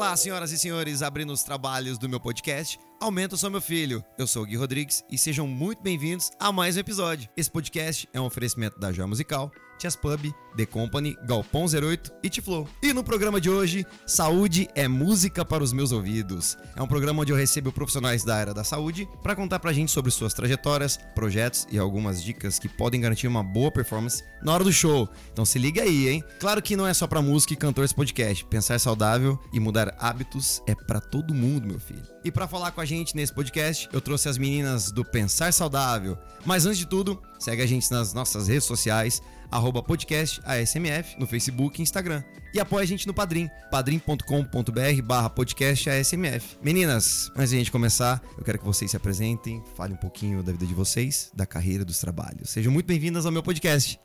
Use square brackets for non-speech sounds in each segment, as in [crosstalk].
Olá, senhoras e senhores, abrindo os trabalhos do meu podcast. Aumenta o Sou Meu Filho. Eu sou o Gui Rodrigues e sejam muito bem-vindos a mais um episódio. Esse podcast é um oferecimento da Joia Musical, Tias Pub, The Company, Galpão 08 e Tiflow. E no programa de hoje, Saúde é música para os meus ouvidos. É um programa onde eu recebo profissionais da área da saúde para contar pra gente sobre suas trajetórias, projetos e algumas dicas que podem garantir uma boa performance na hora do show. Então se liga aí, hein? Claro que não é só pra música e cantor esse podcast. Pensar saudável e mudar hábitos é para todo mundo, meu filho. E para falar com a gente nesse podcast, eu trouxe as meninas do Pensar Saudável. Mas antes de tudo, segue a gente nas nossas redes sociais, arroba podcast ASMF, no Facebook e Instagram. E apoia a gente no Padrim, padrim.com.br barra podcast ASMF. Meninas, antes de a gente começar, eu quero que vocês se apresentem, falem um pouquinho da vida de vocês, da carreira, dos trabalhos. Sejam muito bem-vindas ao meu podcast.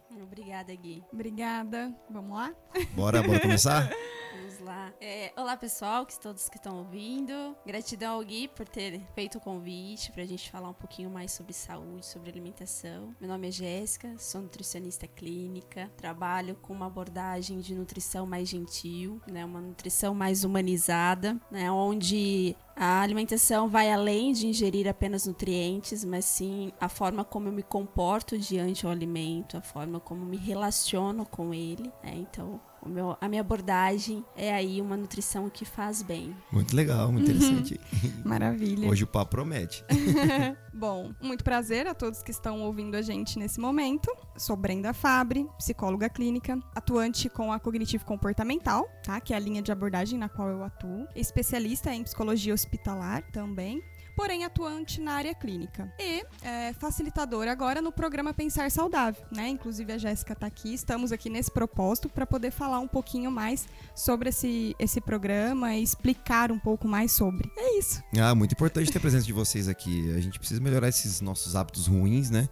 Obrigada, Gui. Obrigada. Vamos lá? Bora, bora começar? [laughs] Vamos lá. É, olá, pessoal, que todos que estão ouvindo. Gratidão ao Gui por ter feito o convite para a gente falar um pouquinho mais sobre saúde, sobre alimentação. Meu nome é Jéssica, sou nutricionista clínica, trabalho com uma abordagem de nutrição mais gentil, né, uma nutrição mais humanizada, né, onde a alimentação vai além de ingerir apenas nutrientes, mas sim a forma como eu me comporto diante do alimento, a forma como me relaciono com ele. Né? Então, meu, a minha abordagem é aí uma nutrição que faz bem. Muito legal, muito interessante. [laughs] Maravilha. Hoje o papo promete. [laughs] [laughs] Bom, muito prazer a todos que estão ouvindo a gente nesse momento. Sou Brenda Fabre, psicóloga clínica, atuante com a cognitivo comportamental, tá? Que é a linha de abordagem na qual eu atuo. Especialista em psicologia hospitalar também porém atuante na área clínica. E é, facilitadora agora no programa Pensar Saudável, né? Inclusive a Jéssica está aqui, estamos aqui nesse propósito para poder falar um pouquinho mais sobre esse, esse programa e explicar um pouco mais sobre. É isso. Ah, muito importante ter a presença de vocês aqui. A gente precisa melhorar esses nossos hábitos ruins, né?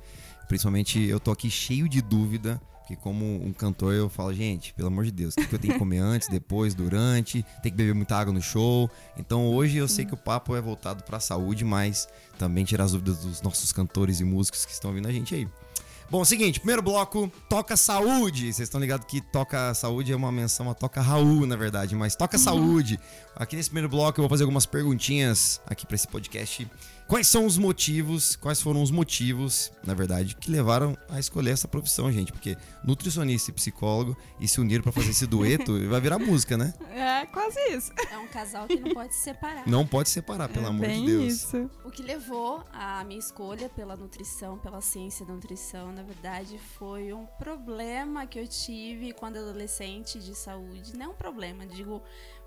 Principalmente eu tô aqui cheio de dúvida porque como um cantor eu falo, gente, pelo amor de Deus, o que eu tenho que comer [laughs] antes, depois, durante, tem que beber muita água no show. Então hoje eu sei que o papo é voltado para a saúde, mas também tirar as dúvidas dos nossos cantores e músicos que estão ouvindo a gente aí. Bom, seguinte, primeiro bloco, Toca Saúde. Vocês estão ligados que Toca Saúde é uma menção a Toca Raul, na verdade, mas Toca uhum. Saúde. Aqui nesse primeiro bloco eu vou fazer algumas perguntinhas aqui para esse podcast Quais são os motivos, quais foram os motivos, na verdade, que levaram a escolher essa profissão, gente? Porque nutricionista e psicólogo e se uniram para fazer esse dueto, [laughs] vai virar música, né? É, quase isso. É um casal que não pode se separar. Não pode separar, pelo é amor de Deus. Isso. O que levou a minha escolha pela nutrição, pela ciência da nutrição, na verdade, foi um problema que eu tive quando adolescente de saúde. Não é um problema, digo,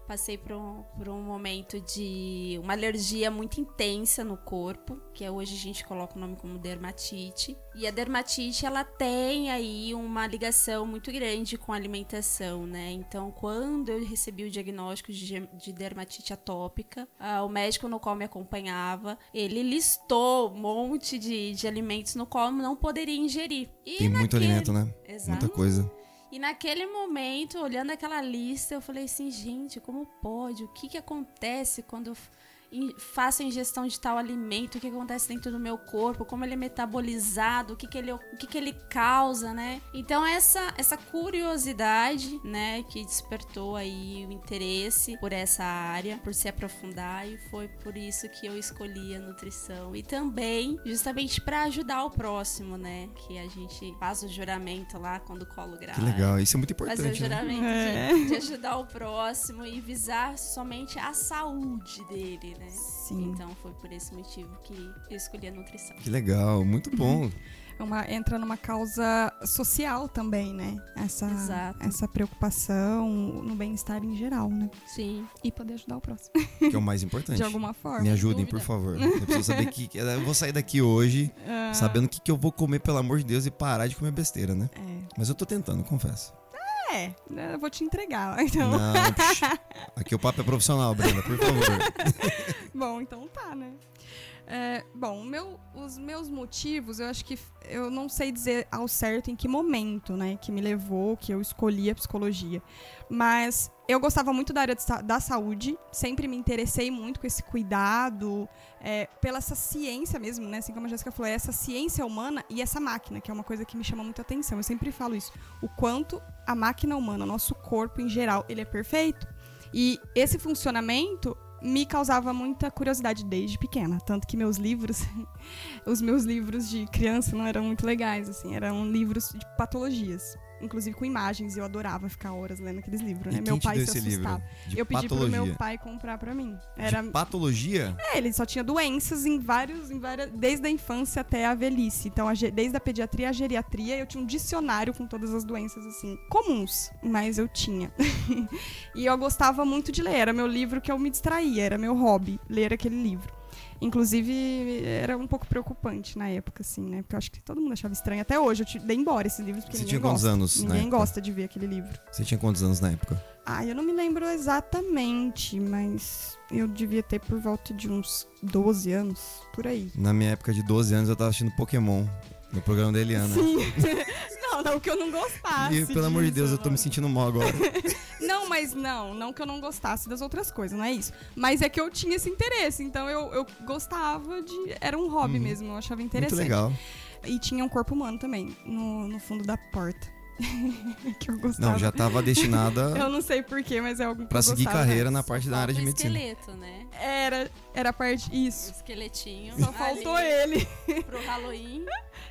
passei por um, por um momento de uma alergia muito intensa no corpo, que é hoje a gente coloca o nome como dermatite. E a dermatite, ela tem aí uma ligação muito grande com a alimentação, né? Então, quando eu recebi o diagnóstico de, de dermatite atópica, uh, o médico no qual me acompanhava, ele listou um monte de, de alimentos no qual eu não poderia ingerir. E tem naquele... muito alimento, né? Exato. Muita coisa. E naquele momento, olhando aquela lista, eu falei assim, gente, como pode? O que, que acontece quando faço a ingestão de tal alimento, o que acontece dentro do meu corpo, como ele é metabolizado, o que, que, ele, o que, que ele causa, né? Então essa, essa curiosidade, né, que despertou aí o interesse por essa área, por se aprofundar e foi por isso que eu escolhi a nutrição e também justamente para ajudar o próximo, né, que a gente faz o juramento lá quando colo grava. Que legal, isso é muito importante. Fazer o né? juramento né? de, de ajudar o próximo e visar somente a saúde dele, né? Sim. Então foi por esse motivo que eu escolhi a nutrição. Que legal, muito bom. É uma, entra numa causa social também, né? Essa, Exato. essa preocupação no bem-estar em geral, né? Sim. E poder ajudar o próximo. [laughs] Que é o mais importante. De alguma forma. Me ajudem, por favor. Eu preciso saber que. Eu vou sair daqui hoje ah. sabendo o que, que eu vou comer, pelo amor de Deus, e parar de comer besteira, né? É. Mas eu tô tentando, confesso. É, né, eu vou te entregar. [laughs] Então. Não, aqui o papo é profissional, Brenda, por favor. [laughs] Bom, então tá, né? É, bom, meu, os meus motivos, eu acho que eu não sei dizer ao certo em que momento, né, que me levou, que eu escolhi a psicologia. Mas eu gostava muito da área da saúde, sempre me interessei muito com esse cuidado, é, pela essa ciência mesmo, né? Assim como a Jéssica falou, é essa ciência humana e essa máquina, que é uma coisa que me chama muito atenção. Eu sempre falo isso. O quanto a máquina humana, o nosso corpo em geral, ele é perfeito. E esse funcionamento me causava muita curiosidade desde pequena, tanto que meus livros, [laughs] os meus livros de criança não eram muito legais, assim, eram livros de patologias inclusive com imagens, eu adorava ficar horas lendo aqueles livros, né? Meu pai se assustava. eu pedi patologia. pro meu pai comprar pra mim. Era De patologia? é, ele só tinha doenças em vários, em várias, desde a infância até a velhice. Então, a desde a pediatria à geriatria, eu tinha um dicionário com todas as doenças assim comuns, mas eu tinha. [laughs] e eu gostava muito de ler, era meu livro que eu me distraía, era meu hobby, ler aquele livro. Inclusive, era um pouco preocupante na época, assim, né? Porque eu acho que todo mundo achava estranho. Até hoje, eu te dei embora esses livros, porque Você ninguém tinha quantos gosta. anos na Ninguém época? gosta de ver aquele livro. Você tinha quantos anos na época? Ah, eu não me lembro exatamente, mas eu devia ter por volta de uns 12 anos, por aí. Na minha época de 12 anos eu tava assistindo Pokémon no programa da Eliana. Sim. [laughs] não, não que eu não gostasse. E pelo amor de disso, Deus, eu tô me sentindo mal agora. [laughs] Não, mas não, não que eu não gostasse das outras coisas, não é isso. Mas é que eu tinha esse interesse, então eu, eu gostava de. Era um hobby Uhum. mesmo, eu achava Muito interessante. legal. E tinha um corpo humano também, no, no fundo da porta. [laughs] que eu gostava. Não, já tava destinada [laughs] Eu não sei porquê, mas é algo que pra eu seguir carreira na parte da área de o medicina. esqueleto, né? Era, era a parte. O Isso. esqueletinho. Só faltou ele. [laughs] Pro Halloween.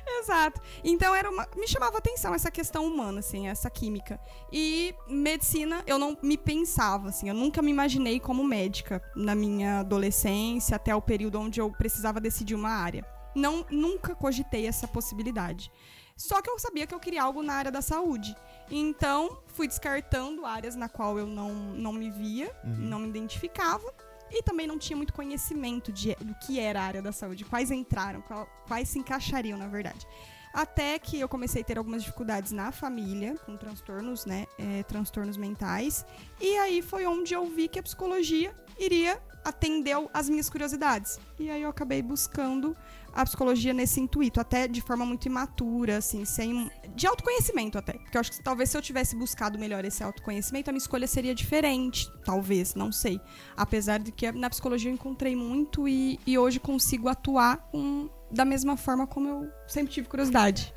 Exato. Então era uma, me chamava atenção essa questão humana, assim, essa química. E medicina, eu não me pensava, assim, eu nunca me imaginei como médica na minha adolescência, até o período onde eu precisava decidir uma área. Não, nunca cogitei essa possibilidade. Só que eu sabia que eu queria algo na área da saúde. Então, fui descartando áreas na qual eu não, não me via, Uhum. não me identificava. E também não tinha muito conhecimento de, do que era a área da saúde, quais entraram, qual- quais se encaixariam, na verdade. Até que eu comecei a ter algumas dificuldades na família, com transtornos, né? é, transtornos mentais. E aí foi onde eu vi que a psicologia iria atender as minhas curiosidades. E aí eu acabei buscando a psicologia nesse intuito, até de forma muito imatura, assim, sem. de autoconhecimento até. Porque eu acho que talvez se eu tivesse buscado melhor esse autoconhecimento, a minha escolha seria diferente. Talvez, não sei. Apesar de que na psicologia eu encontrei muito e, e hoje consigo atuar com- da mesma forma como eu sempre tive curiosidade.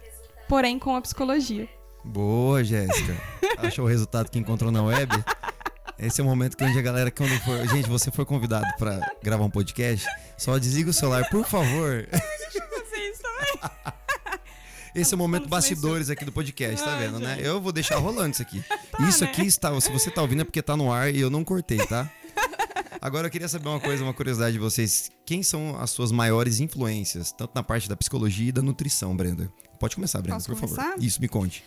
Porém, com a psicologia. Boa, Jéssica. Achou o resultado que encontrou na web? [laughs] Esse é o momento que onde a galera, quando for. Gente, você for convidado pra gravar um podcast, só desliga o celular, por favor. Vocês também. [laughs] Esse é o momento bastidores aqui do podcast, tá vendo, né? Eu vou deixar rolando isso aqui. [laughs] Tá, isso né? aqui está. Se você tá ouvindo é porque tá no ar e eu não cortei, tá? Agora eu queria saber uma coisa, uma curiosidade de vocês. Quem são as suas maiores influências, tanto na parte da psicologia e da nutrição, Brenda? Pode começar, Brenda, Posso por favor. começar? Isso, me conte.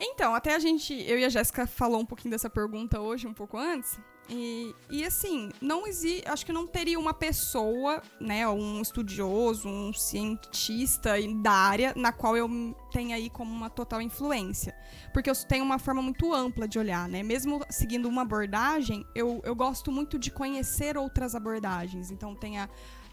Então, até a gente, eu e a Jéssica falou um pouquinho dessa pergunta hoje, um pouco antes. E, e assim, não existe, acho que não teria uma pessoa, né, um estudioso, um cientista da área na qual eu tenha aí como uma total influência. Porque eu tenho uma forma muito ampla de olhar, né? Mesmo seguindo uma abordagem, eu, eu gosto muito de conhecer outras abordagens. Então tem a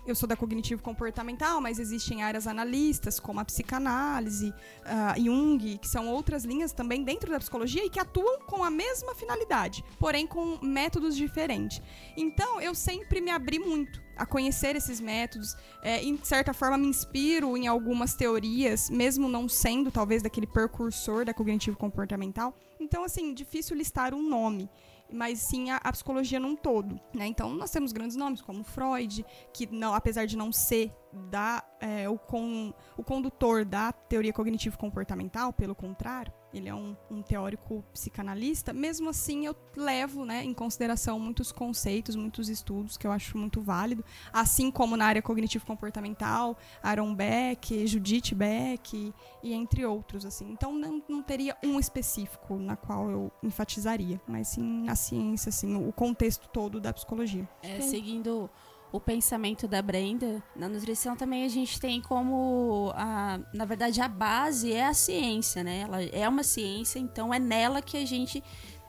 eu sou da cognitivo comportamental, mas existem áreas analistas, como a psicanálise, ah, Jung, que são outras linhas também dentro da psicologia e que atuam com a mesma finalidade, porém com métodos diferentes. Então, eu sempre me abri muito a conhecer esses métodos, é, em certa forma me inspiro em algumas teorias, mesmo não sendo talvez daquele precursor da cognitivo comportamental. Então, assim, difícil listar um nome mas sim a, a psicologia num todo, né? Então nós temos grandes nomes como Freud, que não, apesar de não ser da é, o, con, o condutor da teoria cognitivo comportamental, pelo contrário, ele é um, um teórico psicanalista. Mesmo assim, eu levo, né, em consideração muitos conceitos, muitos estudos que eu acho muito válido, assim como na área cognitivo comportamental, Aaron Beck, Judith Beck e, e entre outros, assim. Então não, não teria um específico na qual eu enfatizaria, mas sim a ciência, assim, o contexto todo da psicologia. É, seguindo o pensamento da Brenda, na nutrição também a gente tem como, a, na verdade, a base é a ciência, né? Ela é uma ciência, então é nela que a gente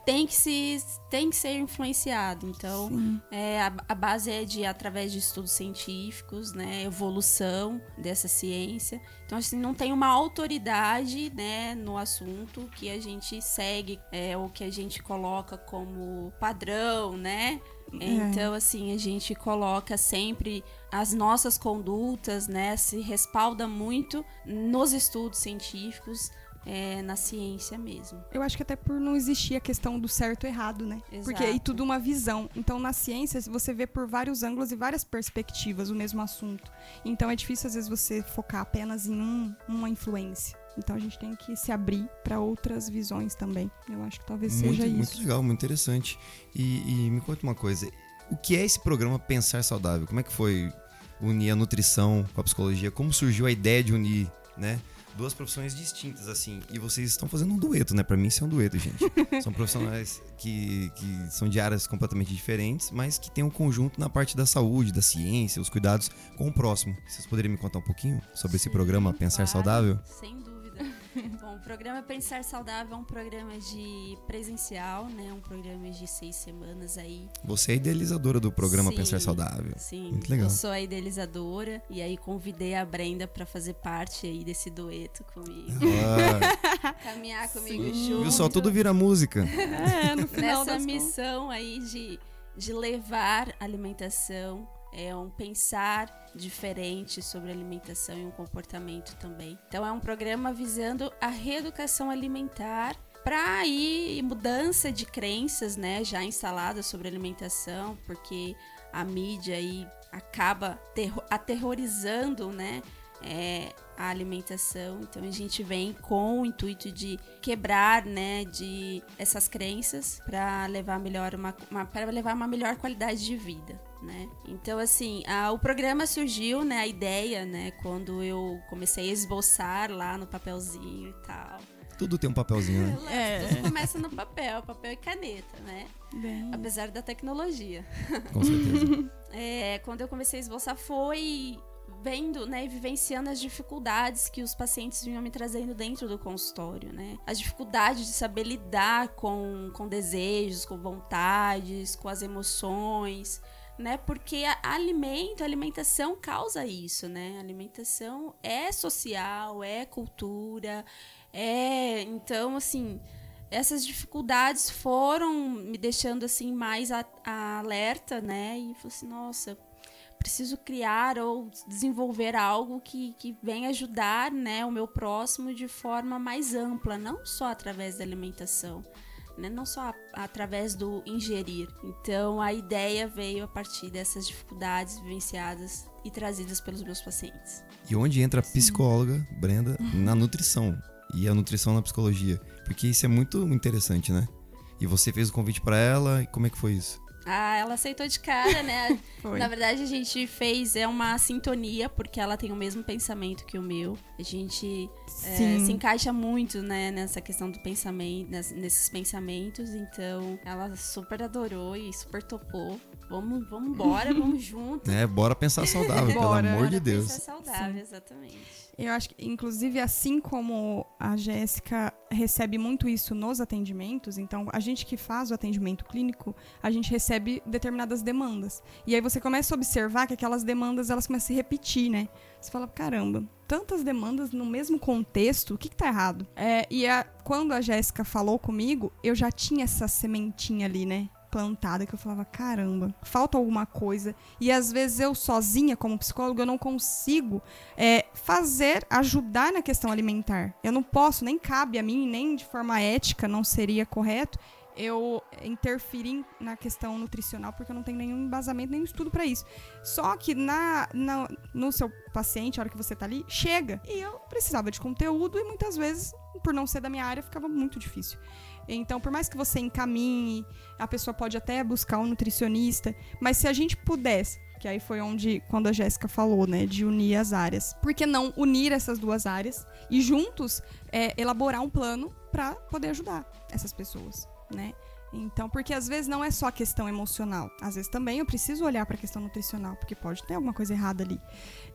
tem que, se, tem que ser influenciado. Então, é, a, a base é de através de estudos científicos, né, evolução dessa ciência. Então, assim, não tem uma autoridade, né, no assunto que a gente segue, é, ou que a gente coloca como padrão, né? Então, assim, a gente coloca sempre as nossas condutas, né? Se respalda muito nos estudos científicos é, na ciência mesmo. Eu acho que até por não existir a questão do certo e errado, né? Exato. Porque aí tudo uma visão. Então, na ciência, você vê por vários ângulos e várias perspectivas o mesmo assunto. Então, é difícil, às vezes, você focar apenas em um, uma influência. Então, a gente tem que se abrir para outras visões também. Eu acho que talvez muito, seja muito isso. legal, muito interessante. E, e me conta uma coisa: o que é esse programa Pensar Saudável? Como é que foi unir a nutrição com a psicologia? Como surgiu a ideia de unir, né? Duas profissões distintas, assim, e vocês estão fazendo um dueto, né? Pra mim, isso é um dueto, gente. [laughs] São profissionais que, que são de áreas completamente diferentes, mas que tem um conjunto na parte da saúde, da ciência, os cuidados com o próximo. Vocês poderiam me contar um pouquinho sobre esse Sim, programa Pensar claro, Saudável? Sem dúvida. [laughs] Bom, o programa Pensar Saudável é um programa de presencial, né? Um programa de seis semanas aí. Você é idealizadora do programa Sim, Pensar Saudável. Sim, Muito legal. eu sou a idealizadora e aí convidei a Brenda pra fazer parte aí desse dueto comigo. Ah, [laughs] Caminhar comigo Sim. junto. viu só, tudo vira música. É, no final nessa missão aí de, de levar alimentação, é um pensar diferente sobre alimentação e um comportamento também. Então é um programa visando a reeducação alimentar para aí mudança de crenças, né, já instaladas sobre alimentação, porque a mídia aí acaba terro- aterrorizando, né, é, a alimentação. Então a gente vem com o intuito de quebrar, né, de essas crenças para levar melhor uma, para levar uma melhor qualidade de vida, né? Então assim, a- o programa surgiu, né, a ideia, né, quando eu comecei a esboçar lá no papelzinho e tal. Tudo tem um papelzinho, né? [laughs] É. Tudo começa no papel, papel e caneta, né? Bem, Apesar da tecnologia. Com certeza. [laughs] É, quando eu comecei a esboçar foi vendo, né, e vivenciando as dificuldades que os pacientes vinham me trazendo dentro do consultório, né? As dificuldades de saber lidar com, com desejos, com vontades, com as emoções, né? Porque alimento, alimentação causa isso, né? Alimentação é social, é cultura, é, então assim, essas dificuldades foram me deixando assim mais a- a alerta, né? E falei assim, nossa, preciso criar ou desenvolver algo que, que venha ajudar né, o meu próximo de forma mais ampla, não só através da alimentação, né, não só a- através do ingerir. Então a ideia veio a partir dessas dificuldades vivenciadas e trazidas pelos meus pacientes. E onde entra a psicóloga, Brenda, na nutrição. E a nutrição na psicologia. Porque isso é muito interessante, né? E você fez o convite pra ela, e como é que foi isso? Ah, ela aceitou de cara, né? [laughs] Na verdade, a gente fez é uma sintonia, porque ela tem o mesmo pensamento que o meu. A gente é, se encaixa muito, né, nessa questão do pensamento, nes- nesses pensamentos. Então, ela super adorou e super topou. Vamos, vamos embora, vamos [laughs] junto. É, bora pensar saudável, pelo Bora. amor de Bora Deus. pensar saudável, exatamente. Eu acho que, inclusive, assim como a Jéssica recebe muito isso nos atendimentos, então a gente que faz o atendimento clínico, a gente recebe determinadas demandas. E aí você começa a observar que aquelas demandas elas começam a se repetir, né? Você fala, caramba, tantas demandas no mesmo contexto, o que, que tá errado? É, e a- quando a Jéssica falou comigo, eu já tinha essa sementinha ali, né? Plantada, que eu falava, caramba, falta alguma coisa. E às vezes eu sozinha, como psicóloga, eu não consigo é, fazer, ajudar na questão alimentar. Eu não posso, nem cabe a mim, nem de forma ética não seria correto eu interferir na questão nutricional, porque eu não tenho nenhum embasamento, nenhum estudo para isso. Só que na, na- no seu paciente, a hora que você tá ali, chega. E eu precisava de conteúdo e muitas vezes, por não ser da minha área, ficava muito difícil. Então, por mais que você encaminhe, a pessoa pode até buscar um nutricionista, mas se a gente pudesse que aí foi onde, quando a Jéssica falou, né, de unir as áreas. Por que não unir essas duas áreas e juntos é, elaborar um plano para poder ajudar essas pessoas, né? Então, porque às vezes não é só a questão emocional. Às vezes também eu preciso olhar para a questão nutricional, porque pode ter alguma coisa errada ali.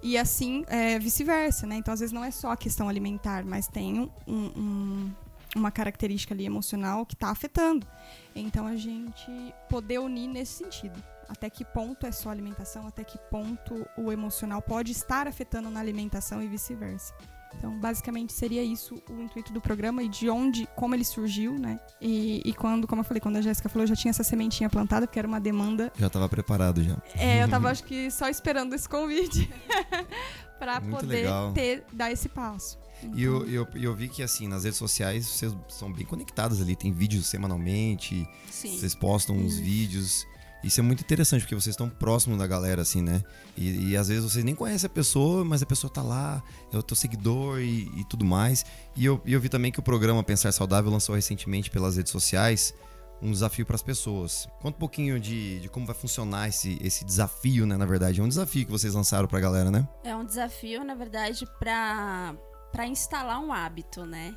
E assim, é, vice-versa, né? Então, às vezes não é só a questão alimentar, mas tem um- um- uma característica ali emocional que está afetando. Então, a gente poder unir nesse sentido. Até que ponto é só alimentação, até que ponto o emocional pode estar afetando na alimentação e vice-versa. Então, basicamente, seria isso o intuito do programa e de onde, como ele surgiu, né? E, e quando, como eu falei, quando a Jéssica falou, eu já tinha essa sementinha plantada, porque era uma demanda. Já tava preparado já. É, eu tava, [laughs] acho que, só esperando esse convite [laughs] Muito poder legal. ter, dar esse passo. E eu, eu, eu vi que, assim, nas redes sociais vocês são bem conectadas ali. Tem vídeos semanalmente, Sim. vocês postam uns vídeos. Isso é muito interessante, porque vocês estão próximos da galera, assim, né? E, e às vezes vocês nem conhecem a pessoa, mas a pessoa tá lá, é o teu seguidor e, e tudo mais. E eu, eu vi também que o programa Pensar Saudável lançou recentemente pelas redes sociais um desafio para as pessoas. Conta um pouquinho de, de como vai funcionar esse, esse desafio, né? Na verdade, é um desafio que vocês lançaram pra galera, né? É um desafio, na verdade, para para instalar um hábito, né?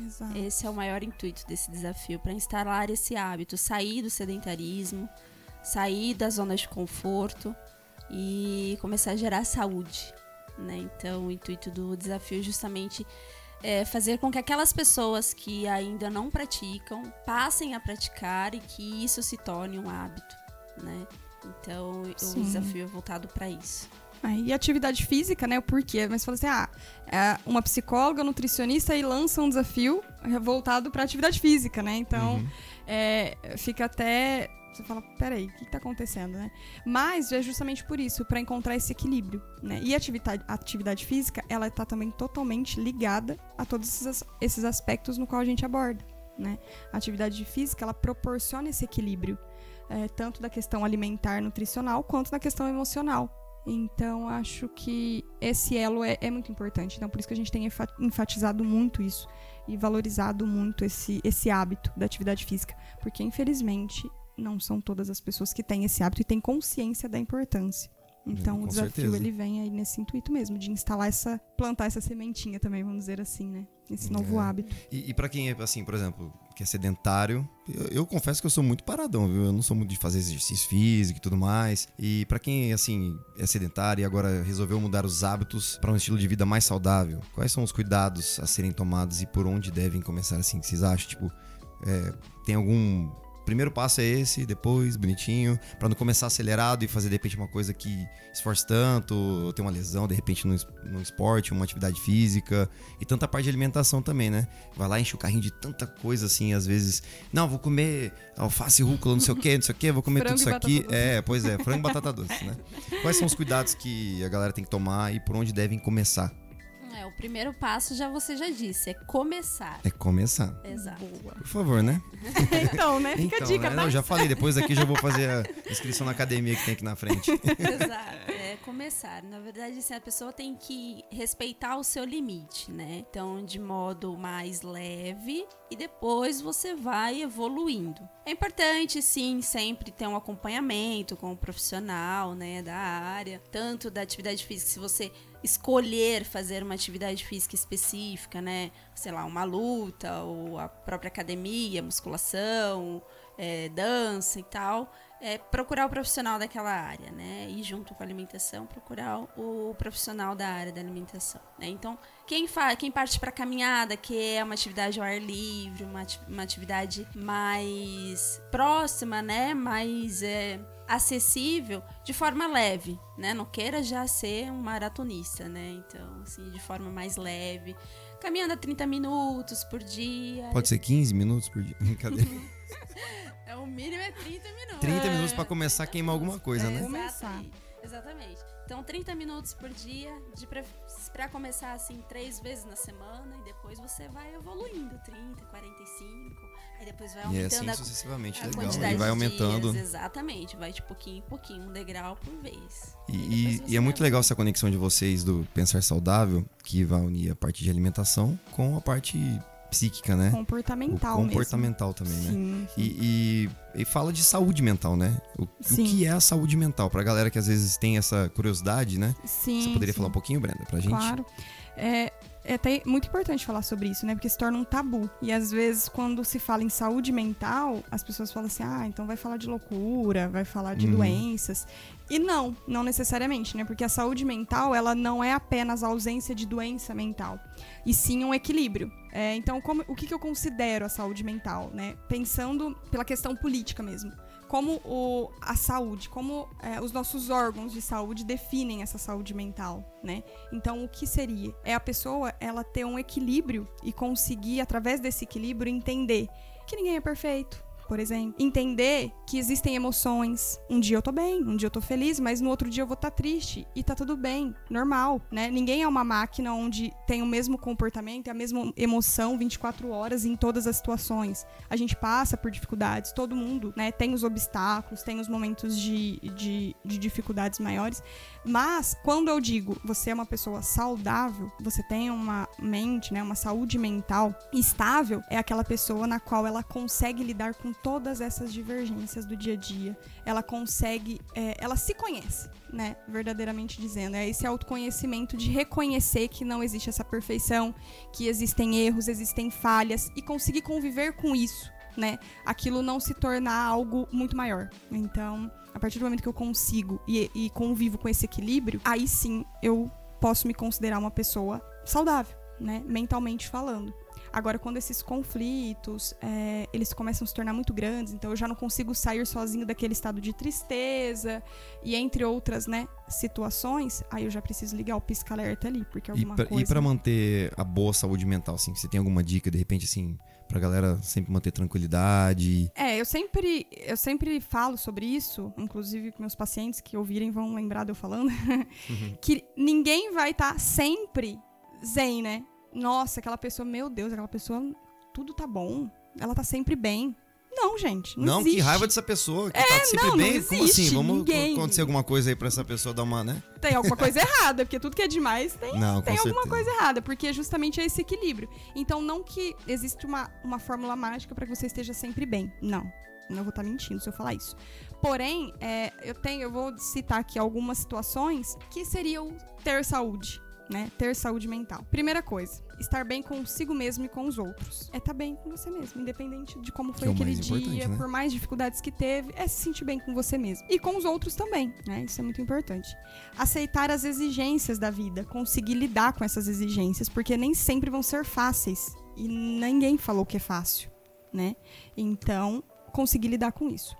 Exato. Esse é o maior intuito desse desafio, para instalar esse hábito, sair do sedentarismo, sair da zona de conforto e começar a gerar saúde, né? Então, o intuito do desafio é justamente é fazer com que aquelas pessoas que ainda não praticam passem a praticar e que isso se torne um hábito, né? Então, Sim. o desafio é voltado para isso. É, e atividade física, né? O porquê? Mas você fala assim, ah, é uma psicóloga, nutricionista e lança um desafio voltado para atividade física, né? Então, Uhum. é, fica até. Você fala, peraí, o que, que tá acontecendo, né? Mas é justamente por isso, para encontrar esse equilíbrio, né? E a atividade, a atividade física, ela tá também totalmente ligada a todos esses, esses aspectos no qual a gente aborda, né? A atividade física, ela proporciona esse equilíbrio, é, tanto da questão alimentar, nutricional, quanto da questão emocional. Então, acho que esse elo é, é muito importante. Então, por isso que a gente tem enfa- enfatizado muito isso e valorizado muito esse, esse hábito da atividade física. Porque, infelizmente, não são todas as pessoas que têm esse hábito e têm consciência da importância. Então, com o desafio certeza. ele vem aí nesse intuito mesmo, de instalar essa. plantar essa sementinha também, vamos dizer assim, né? Esse novo É. hábito. E, e para quem é, assim, por exemplo, que é sedentário, eu, eu confesso que eu sou muito paradão, viu? Eu não sou muito de fazer exercício físico e tudo mais. E para quem, assim, é sedentário e agora resolveu mudar os hábitos para um estilo de vida mais saudável, quais são os cuidados a serem tomados e por onde devem começar, assim, que vocês acham? Tipo, é, tem algum. Primeiro passo é esse, depois, bonitinho, pra não começar acelerado e fazer de repente uma coisa que esforce tanto, ou ter uma lesão, de repente no esporte, uma atividade física, e tanta parte de alimentação também, né? Vai lá, enche o carrinho de tanta coisa assim, às vezes, não, vou comer alface, rúcula, não sei o que, não sei o que, vou comer Frango tudo isso aqui. doce. É, pois é, frango e batata doce, né? Quais são os cuidados que a galera tem que tomar e por onde devem começar? É, o primeiro passo já você já disse, é começar. É começar. Exato. Por favor, né? [laughs] então, né? Fica Então, a dica, né? tá? Não, já falei, depois daqui já vou fazer a inscrição na academia que tem aqui na frente. Exato, é começar. Na verdade, assim, a pessoa tem que respeitar o seu limite, né? Então, de modo mais leve e depois você vai evoluindo. É importante, sim, sempre ter um acompanhamento com um profissional, né, da área, tanto da atividade física, se você escolher fazer uma atividade física específica, né, sei lá, uma luta ou a própria academia, musculação, é, dança e tal, é, procurar o profissional daquela área, né? E junto com a alimentação, procurar o, profissional da área da alimentação. Né? Então, quem, quem parte para caminhada, que é uma atividade ao ar livre, uma, ati- uma atividade mais próxima, né? Mais é, acessível, de forma leve, né? Não queira já ser um maratonista, né? Então, assim, de forma mais leve. Caminhando a 30 minutos por dia. Pode ser 15 minutos por dia. [laughs] Brincadeira. [laughs] É, o mínimo é 30 minutos. 30 minutos pra começar a queimar alguma coisa, né? Exatamente. Exatamente. Então, 30 minutos por dia, pra começar assim, três vezes na semana, e depois você vai evoluindo, 30, 45, aí depois vai E é aumentando assim a, sucessivamente, a legal. quantidade E vai aumentando. dias. Exatamente, vai de pouquinho em pouquinho, um degrau por vez. E, e- e é muito legal essa conexão de vocês do pensar saudável, que vai unir a parte de alimentação com a parte psíquica, né? Comportamental o mesmo. comportamental também, né? Sim. E, e- e fala de saúde mental, né? O, o que é a saúde mental? Pra galera que às vezes tem essa curiosidade, né? Sim. Você poderia sim. falar um pouquinho, Brenda, pra gente? Claro. É, é até muito importante falar sobre isso, né? Porque se torna um tabu. E às vezes, quando se fala em saúde mental, as pessoas falam assim: ah, então vai falar de loucura, vai falar de Uhum. doenças. E não, não necessariamente, né? Porque a saúde mental, ela não é apenas a ausência de doença mental, e sim um equilíbrio. É, então, como, o que, que eu considero a saúde mental, né? Pensando pela questão política mesmo. Como o, a saúde, como é, os nossos órgãos de saúde definem essa saúde mental, né? Então, o que seria? É a pessoa ela ter um equilíbrio e conseguir, através desse equilíbrio, entender que ninguém é perfeito, por exemplo. Entender que existem emoções. Um dia eu tô bem, um dia eu tô feliz, mas no outro dia eu vou estar tá triste. E tá tudo bem, normal, né? Ninguém é uma máquina onde tem o mesmo comportamento, a mesma emoção 24 horas em todas as situações. A gente passa por dificuldades, todo mundo, né? Tem os obstáculos, tem os momentos de, de, de dificuldades maiores. Mas, quando eu digo você é uma pessoa saudável, você tem uma mente, né? Uma saúde mental estável, é aquela pessoa na qual ela consegue lidar com todas essas divergências do dia a dia. Ela consegue, é, ela se conhece, né? Verdadeiramente dizendo. É esse autoconhecimento de reconhecer que não existe essa perfeição, que existem erros, existem falhas e conseguir conviver com isso, né? Aquilo não se tornar algo muito maior. Então, a partir do momento que eu consigo e, e convivo com esse equilíbrio, aí sim eu posso me considerar uma pessoa saudável, né? Mentalmente falando. Agora, quando esses conflitos, é, eles começam a se tornar muito grandes, então eu já não consigo sair sozinho daquele estado de tristeza e entre outras, né, situações, aí eu já preciso ligar o pisca-alerta ali, porque alguma e pra, coisa... E para manter a boa saúde mental, assim, você tem alguma dica, de repente, assim, pra galera sempre manter tranquilidade? É, eu sempre, eu sempre falo sobre isso, inclusive com meus pacientes que ouvirem vão lembrar de eu falando, uhum. [laughs] que ninguém vai estar tá sempre zen, né? nossa, aquela pessoa, meu Deus, aquela pessoa, tudo tá bom, ela tá sempre bem. Não, gente. Não, não existe. que raiva dessa pessoa que é, tá sempre não, bem. Não Como assim? Vamos ninguém. acontecer alguma coisa aí pra essa pessoa dar uma, né? Tem alguma coisa errada, porque tudo que é demais tem, não, tem alguma certeza. coisa errada, porque justamente é esse equilíbrio. Então, não que existe uma, uma fórmula mágica para que você esteja sempre bem. Não. Não vou estar tá mentindo se eu falar isso. Porém, é, eu tenho, eu vou citar aqui algumas situações que seriam ter saúde né? Ter saúde mental. Primeira coisa, estar bem consigo mesmo e com os outros. É estar tá bem com você mesmo, independente de como foi é aquele dia, né? por mais dificuldades que teve, é se sentir bem com você mesmo. E com os outros também, né? Isso é muito importante. Aceitar as exigências da vida, conseguir lidar com essas exigências, porque nem sempre vão ser fáceis. E ninguém falou que é fácil, né? Então, conseguir lidar com isso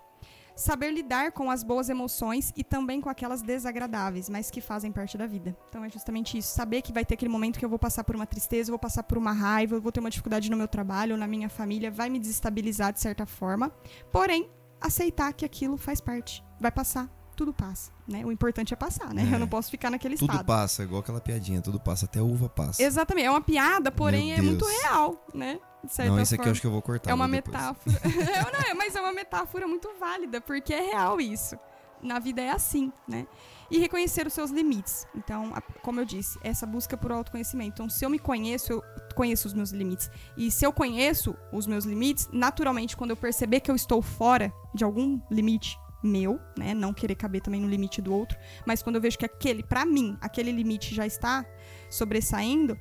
saber lidar com as boas emoções e também com aquelas desagradáveis, mas que fazem parte da vida. Então é justamente isso, saber que vai ter aquele momento que eu vou passar por uma tristeza, vou passar por uma raiva, eu vou ter uma dificuldade no meu trabalho, na minha família, vai me desestabilizar de certa forma, porém aceitar que aquilo faz parte, vai passar, tudo passa, né? O importante é passar, né? É. Eu não posso ficar naquele tudo estado. Tudo passa, igual aquela piadinha, tudo passa, até a uva passa. Exatamente, é uma piada, porém é muito real, né? não, isso aqui eu acho que eu vou cortar. É uma metáfora. [laughs] [laughs] não, é, mas é uma metáfora muito válida, porque é real isso. Na vida é assim, né? E reconhecer os seus limites. Então, como eu disse, essa busca por autoconhecimento. Então, se eu me conheço, eu conheço os meus limites. E se eu conheço os meus limites, naturalmente, quando eu perceber que eu estou fora de algum limite meu, né, não querer caber também no limite do outro, mas quando eu vejo que aquele, para mim, aquele limite já está sobressaindo,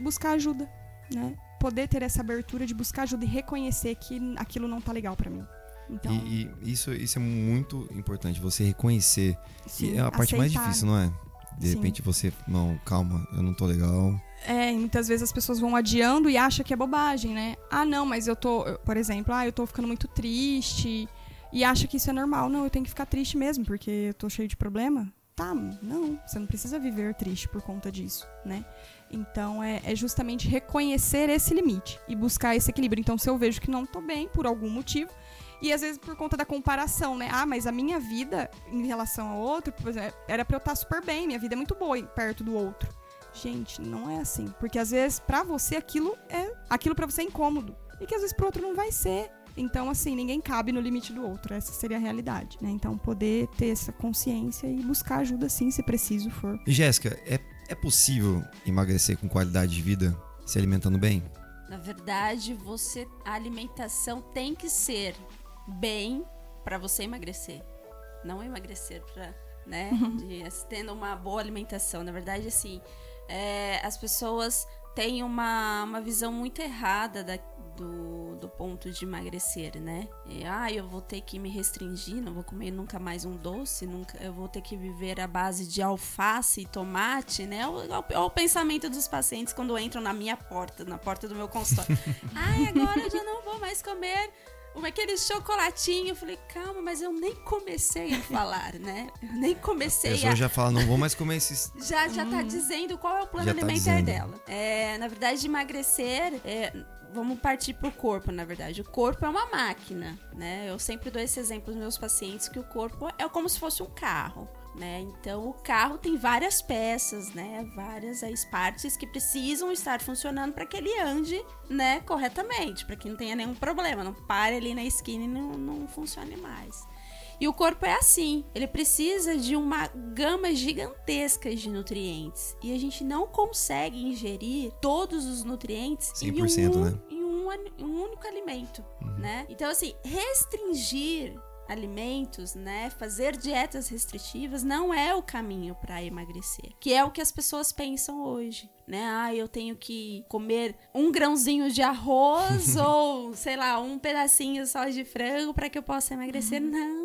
buscar ajuda, né? poder ter essa abertura de buscar ajuda e reconhecer que aquilo não tá legal para mim. Então, e, e, isso, isso é muito importante, você reconhecer. Sim, é a parte aceitar. mais difícil, não é? De Sim. repente você, não, calma, eu não tô legal. É, e muitas vezes as pessoas vão adiando e acham que é bobagem, né? Ah, não, mas eu tô, por exemplo, ah, eu tô ficando muito triste e acha que isso é normal. Não, eu tenho que ficar triste mesmo, porque eu tô cheio de problema. Tá, não, você não precisa viver triste por conta disso, né? Então é, é, justamente reconhecer esse limite e buscar esse equilíbrio. Então, se eu vejo que não tô bem por algum motivo, e às vezes por conta da comparação, né? Ah, mas a minha vida em relação ao outro, era pra eu estar super bem, minha vida é muito boa perto do outro. Gente, não é assim. Porque às vezes, para você, aquilo é. Aquilo para você é incômodo. E que às vezes pro outro não vai ser. Então, assim, ninguém cabe no limite do outro. Essa seria a realidade, né? Então, poder ter essa consciência e buscar ajuda, sim, se preciso for. Jéssica, é, é possível emagrecer com qualidade de vida se alimentando bem? Na verdade, você a alimentação tem que ser bem para você emagrecer. Não emagrecer para, né, [laughs] de, tendo uma boa alimentação. Na verdade, assim, é, as pessoas têm uma, uma visão muito errada da, do, do ponto de emagrecer, né? E, ah, eu vou ter que me restringir, não vou comer nunca mais um doce, nunca, eu vou ter que viver à base de alface e tomate, né? Olha o, o, pensamento dos pacientes quando entram na minha porta, na porta do meu consultório. [laughs] Ai, agora eu já não vou mais comer aquele chocolatinho. Eu falei, calma, mas eu nem comecei a falar, né? Eu nem comecei a. A pessoa já fala, não vou mais comer esses. [laughs] Já, já tá dizendo qual é o plano já tá alimentar tá dela. É, na verdade, emagrecer. É, vamos partir pro corpo, na verdade. O corpo é uma máquina, né? Eu sempre dou esse exemplo nos meus pacientes que o corpo é como se fosse um carro. Né? Então o carro tem várias peças, né? Várias as partes que precisam estar funcionando para que ele ande, né, corretamente, para que não tenha nenhum problema, não pare ali na esquina e não, não funcione mais. E o corpo é assim, ele precisa de uma gama gigantesca de nutrientes e a gente não consegue ingerir todos os nutrientes 100%, em um, né? em um, um único alimento, uhum. né? Então assim, restringir alimentos, né? Fazer dietas restritivas não é o caminho para emagrecer, que é o que as pessoas pensam hoje, né? Ah, eu tenho que comer um grãozinho de arroz [laughs] ou, sei lá, um pedacinho só de frango para que eu possa emagrecer. Uhum. Não,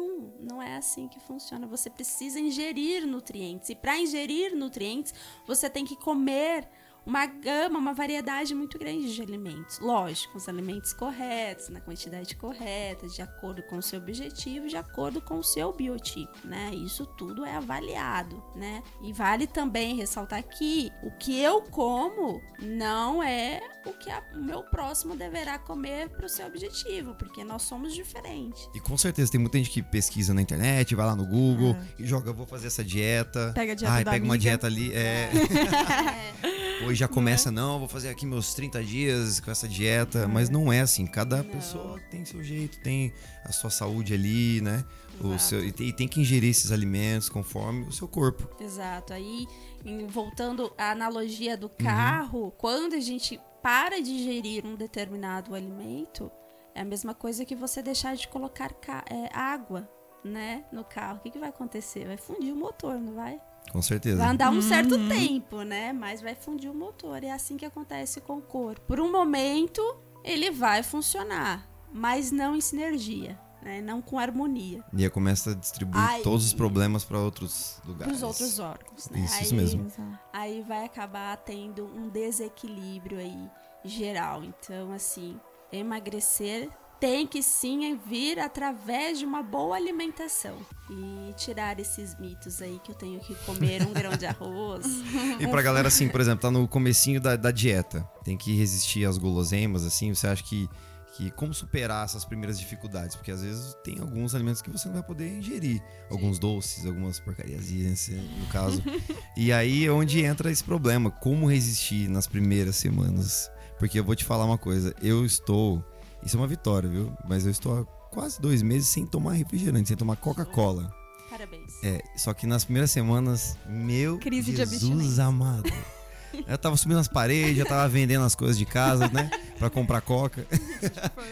não é assim que funciona. Você precisa ingerir nutrientes e para ingerir nutrientes, você tem que comer uma gama, uma variedade muito grande de alimentos. Lógico, os alimentos corretos, na quantidade correta, de acordo com o seu objetivo, de acordo com o seu biotipo, né? Isso tudo é avaliado, né? E vale também ressaltar que o que eu como não é o que a, o meu próximo deverá comer para o seu objetivo, porque nós somos diferentes. E com certeza tem muita gente que pesquisa na internet, vai lá no Google é. e joga, vou fazer essa dieta. Pega a dieta Ai, pega amiga. uma dieta ali, é. é. [laughs] Hoje já começa, não, vou fazer aqui meus 30 dias com essa dieta. Mas não é assim. Cada não. pessoa tem seu jeito, tem a sua saúde ali, né? O seu, e, tem, e tem que ingerir esses alimentos conforme o seu corpo. Exato. Aí, voltando à analogia do carro, uhum. quando a gente para de ingerir um determinado alimento, é a mesma coisa que você deixar de colocar é, água né, no carro. O que, que vai acontecer? Vai fundir o motor, não vai? Com certeza. Vai andar um certo uhum. tempo, né? Mas vai fundir o motor. É assim que acontece com o corpo. Por um momento, ele vai funcionar, mas não em sinergia. Né? Não com harmonia. E aí começa a distribuir aí, todos os problemas para outros lugares. Para os outros órgãos, né? Isso, aí, isso mesmo. Aí vai acabar tendo um desequilíbrio aí geral. Então, assim, emagrecer tem que sim vir através de uma boa alimentação e tirar esses mitos aí que eu tenho que comer um grão de arroz. [laughs] E pra galera assim, por exemplo, tá no comecinho da, da dieta, tem que resistir às guloseimas, assim, você acha que que como superar essas primeiras dificuldades, porque às vezes tem alguns alimentos que você não vai poder ingerir, alguns doces, algumas porcarias, no [laughs] caso. e aí é onde entra esse problema, como resistir nas primeiras semanas. Porque eu vou te falar uma coisa, eu estou isso é uma vitória, viu? Mas eu estou há quase dois meses sem tomar refrigerante, sem tomar Coca-Cola. Parabéns. É, só que nas primeiras semanas, meu Crise Jesus amado. [laughs] Eu tava subindo as paredes, já tava vendendo as coisas de casa, né? Pra comprar coca.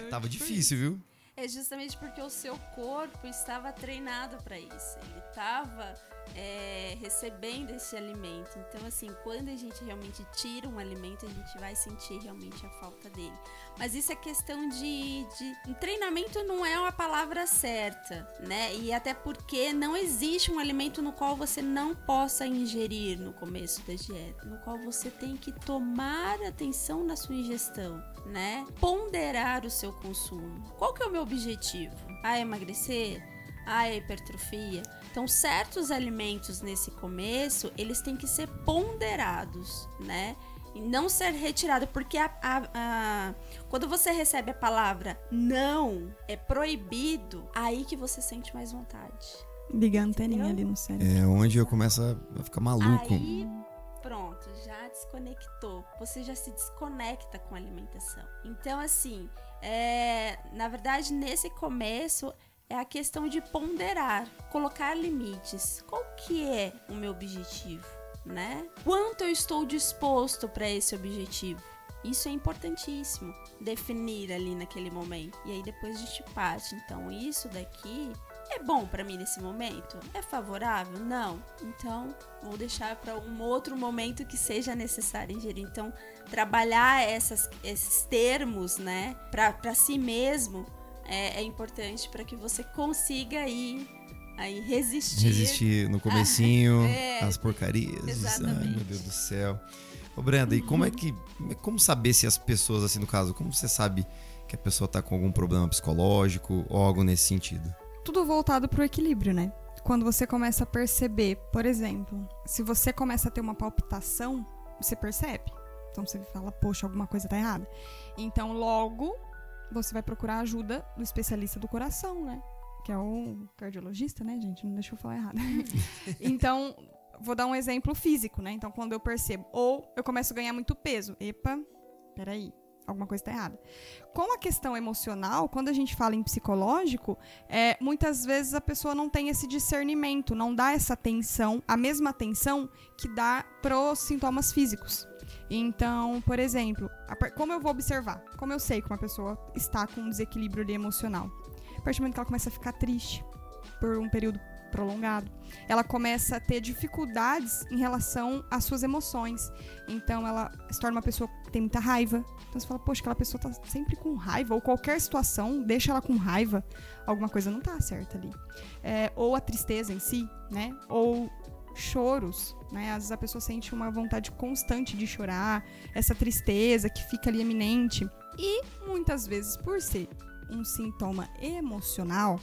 tava difícil, viu? É justamente porque o seu corpo estava treinado para isso. Ele estava é, recebendo esse alimento. Então, assim, quando a gente realmente tira um alimento, a gente vai sentir realmente a falta dele. Mas isso é questão de, de. Treinamento não é uma palavra certa, né? E até porque não existe um alimento no qual você não possa ingerir no começo da dieta, no qual você tem que tomar atenção na sua ingestão, né? Ponderar o seu consumo. Qual que é o meu objetivo? Ah, emagrecer? a hipertrofia. Então, certos alimentos nesse começo, eles têm que ser ponderados, né? E não ser retirado, porque a, a, a, quando você recebe a palavra não, é proibido, aí que você sente mais vontade. Liga a anteninha ali no cérebro. É onde eu começo a ficar maluco. Aí, desconectou. Você já se desconecta com a alimentação. Então, assim, é, na verdade, nesse começo é a questão de ponderar, colocar limites. Qual que é o meu objetivo, né? Quanto eu estou disposto para esse objetivo? Isso é importantíssimo definir ali naquele momento. E aí depois a gente parte. Então, isso daqui é bom para mim nesse momento? É favorável? Não. Então, vou deixar para um outro momento que seja necessário ingerir. Então, trabalhar essas, esses termos, né, para si mesmo é, é importante para que você consiga aí, aí resistir. Resistir no comecinho, [laughs] é, as porcarias. Exatamente. Ai, meu Deus do céu. Ô, Brenda, e como é que. Como saber se as pessoas, assim, no caso, como você sabe que a pessoa tá com algum problema psicológico ou algo nesse sentido? Tudo voltado pro equilíbrio, né? Quando você começa a perceber, por exemplo, se você começa a ter uma palpitação, você percebe. Então você fala, poxa, alguma coisa tá errada. Então logo você vai procurar ajuda do especialista do coração, né? Que é o cardiologista, né, gente? Não deixa eu falar errado. [laughs] então, vou dar um exemplo físico, né? Então, quando eu percebo, ou eu começo a ganhar muito peso. Epa, peraí, alguma coisa está errada. Com a questão emocional, quando a gente fala em psicológico, é, muitas vezes a pessoa não tem esse discernimento, não dá essa atenção, a mesma atenção que dá pros sintomas físicos. Então, por exemplo, como eu vou observar? Como eu sei que uma pessoa está com um desequilíbrio emocional? A partir do momento que ela começa a ficar triste por um período prolongado, ela começa a ter dificuldades em relação às suas emoções. Então, ela se torna uma pessoa que tem muita raiva. Então, você fala, poxa, aquela pessoa tá sempre com raiva, ou qualquer situação deixa ela com raiva, alguma coisa não tá certa ali. É, ou a tristeza em si, né? Ou choros, né? Às vezes a pessoa sente uma vontade constante de chorar, essa tristeza que fica ali eminente. E muitas vezes, por ser um sintoma emocional,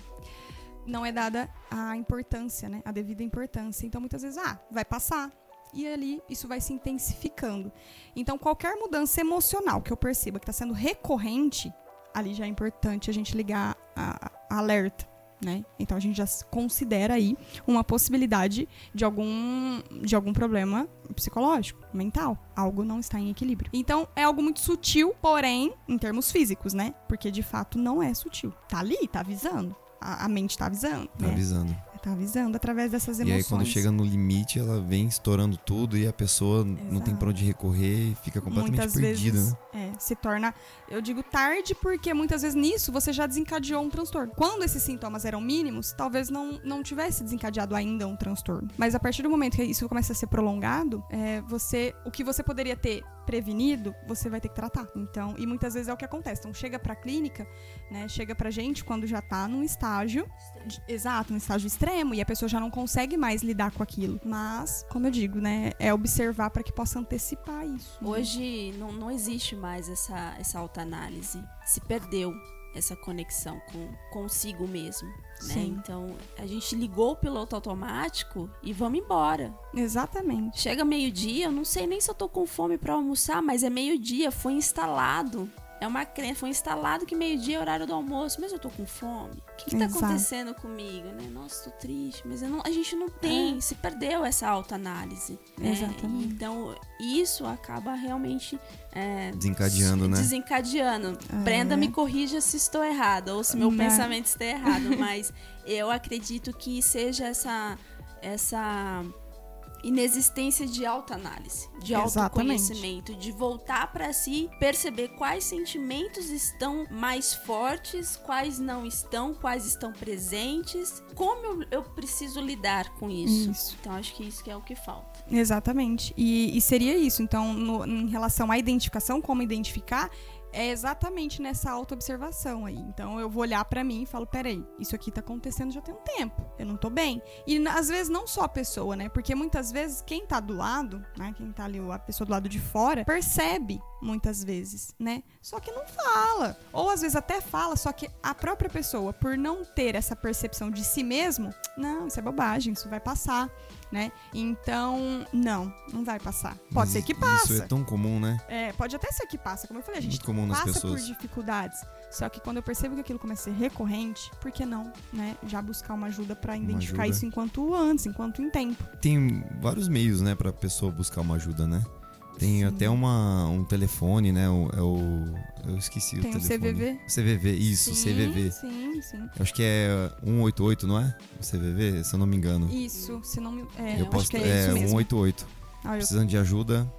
não é dada a importância, né? A devida importância. Então, muitas vezes, ah, vai passar. E ali isso vai se intensificando. Então, qualquer mudança emocional que eu perceba que está sendo recorrente, ali já é importante a gente ligar a, a alerta né? Então a gente já considera aí uma possibilidade de algum, de algum problema psicológico, mental. Algo não está em equilíbrio. Então é algo muito sutil, porém, em termos físicos, né? Porque de fato não é sutil. Tá ali, tá avisando. A, a mente tá avisando. Tá né? avisando tá avisando através dessas emoções. E aí quando chega no limite, ela vem estourando tudo e a pessoa Exato. não tem para onde recorrer e fica completamente muitas perdida, vezes, né? É, se torna, eu digo tarde porque muitas vezes nisso você já desencadeou um transtorno. Quando esses sintomas eram mínimos, talvez não, não tivesse desencadeado ainda um transtorno. Mas a partir do momento que isso começa a ser prolongado, é, você, o que você poderia ter prevenido, você vai ter que tratar. Então, e muitas vezes é o que acontece. Então, chega pra clínica, né? Chega pra gente quando já tá num estágio, de, exato, num estágio extremo, e a pessoa já não consegue mais lidar com aquilo. Mas, como eu digo, né? É observar para que possa antecipar isso. Né? Hoje não, não existe mais essa, essa autoanálise. Se perdeu essa conexão com consigo mesmo, né? Então, a gente ligou o piloto automático e vamos embora. Exatamente. Chega meio-dia, eu não sei nem se eu tô com fome para almoçar, mas é meio-dia, foi instalado é uma crença, foi instalado que meio-dia é horário do almoço, mas eu tô com fome. O que, que tá acontecendo comigo, né? Nossa, tô triste, mas não, a gente não tem, é. se perdeu essa autoanálise. Né? Exatamente. Então, isso acaba realmente é, desencadeando, né? Desencadeando. É. Brenda me corrija se estou errada ou se meu né? pensamento está errado, [laughs] mas eu acredito que seja essa essa inexistência de autoanálise, de autoconhecimento, de voltar para si, perceber quais sentimentos estão mais fortes, quais não estão, quais estão presentes, como eu, eu preciso lidar com isso. isso. Então acho que isso que é o que falta. Exatamente. E, e seria isso. Então, no, em relação à identificação, como identificar, é exatamente nessa autoobservação aí. Então eu vou olhar para mim e falo, peraí, isso aqui tá acontecendo já tem um tempo. Eu não tô bem. E às vezes não só a pessoa, né? Porque muitas vezes quem tá do lado, né? Quem tá ali, a pessoa do lado de fora, percebe muitas vezes, né? Só que não fala. Ou às vezes até fala, só que a própria pessoa, por não ter essa percepção de si mesmo, não, isso é bobagem, isso vai passar né? Então, não, não vai passar. Pode Mas ser que passe. Isso é tão comum, né? É, pode até ser que passa. Como eu falei, a gente passa por dificuldades. Só que quando eu percebo que aquilo começa a ser recorrente, por que não, né? Já buscar uma ajuda para identificar ajuda. isso enquanto antes, enquanto em tempo. Tem vários meios, né, pra pessoa buscar uma ajuda, né? Tem Sim. até uma, um telefone, né? O, é o. Eu esqueci Tem o telefone. CVV? CVV, isso, sim, CVV. Sim, sim. Eu acho que é 188, não é? O CVV, se eu não me engano. Isso, se não me. É, eu, eu posso, acho que é, é isso mesmo. 188. Ah, eu... Precisando de ajuda,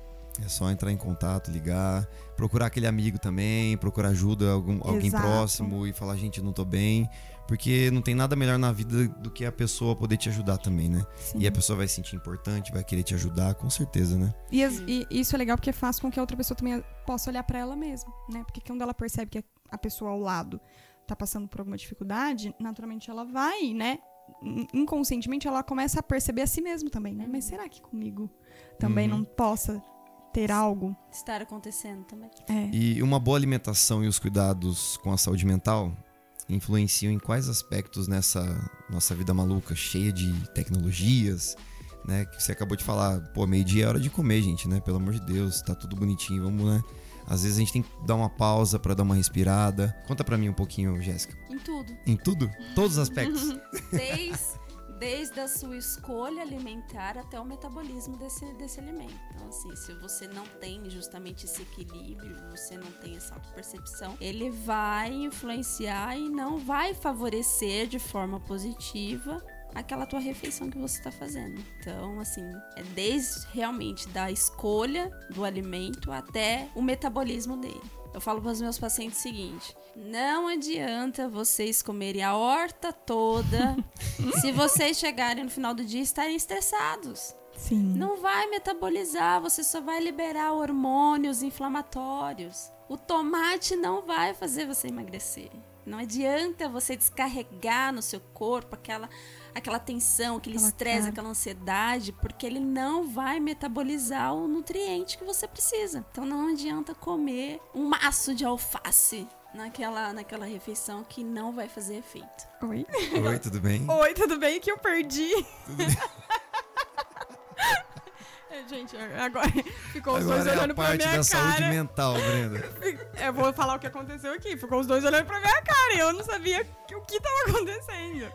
é só entrar em contato, ligar, procurar aquele amigo também, procurar ajuda, algum, alguém próximo e falar, gente, não tô bem. Porque não tem nada melhor na vida do que a pessoa poder te ajudar também, né? Sim. E a pessoa vai se sentir importante, vai querer te ajudar, com certeza, né? E, e isso é legal porque faz com que a outra pessoa também possa olhar para ela mesma, né? Porque quando ela percebe que a pessoa ao lado tá passando por alguma dificuldade, naturalmente ela vai, né? Inconscientemente ela começa a perceber a si mesma também, né? Mas será que comigo também uhum. não possa ter algo. Estar acontecendo também. É. E uma boa alimentação e os cuidados com a saúde mental influenciam em quais aspectos nessa nossa vida maluca, cheia de tecnologias, né? Que você acabou de falar, pô, meio-dia é hora de comer, gente, né? Pelo amor de Deus, tá tudo bonitinho, vamos, né? Às vezes a gente tem que dar uma pausa pra dar uma respirada. Conta pra mim um pouquinho, Jéssica. Em tudo. Em tudo? Todos os aspectos? [laughs] Desde, desde a sua escolha alimentar até o metabolismo desse, desse alimento. Então, assim, se você não tem justamente esse equilíbrio, você não tem essa percepção, ele vai influenciar e não vai favorecer de forma positiva aquela tua refeição que você está fazendo. Então, assim, é desde realmente da escolha do alimento até o metabolismo dele. Eu falo para os meus pacientes o seguinte: não adianta vocês comerem a horta toda [laughs] se vocês chegarem no final do dia e estarem estressados. Sim. Não vai metabolizar, você só vai liberar hormônios inflamatórios. O tomate não vai fazer você emagrecer. Não adianta você descarregar no seu corpo aquela aquela tensão, aquele estresse, aquela ansiedade, porque ele não vai metabolizar o nutriente que você precisa. Então não adianta comer um maço de alface naquela, naquela refeição que não vai fazer efeito. Oi? Oi, tudo bem? Oi, tudo bem? Que eu perdi. [laughs] É, Gente, agora ficou os dois Agora é olhando a pra parte minha da saúde cara. mental, Brenda. [laughs] Eu vou falar o que aconteceu aqui. Ficou os dois olhando pra minha cara e eu não sabia o que tava acontecendo.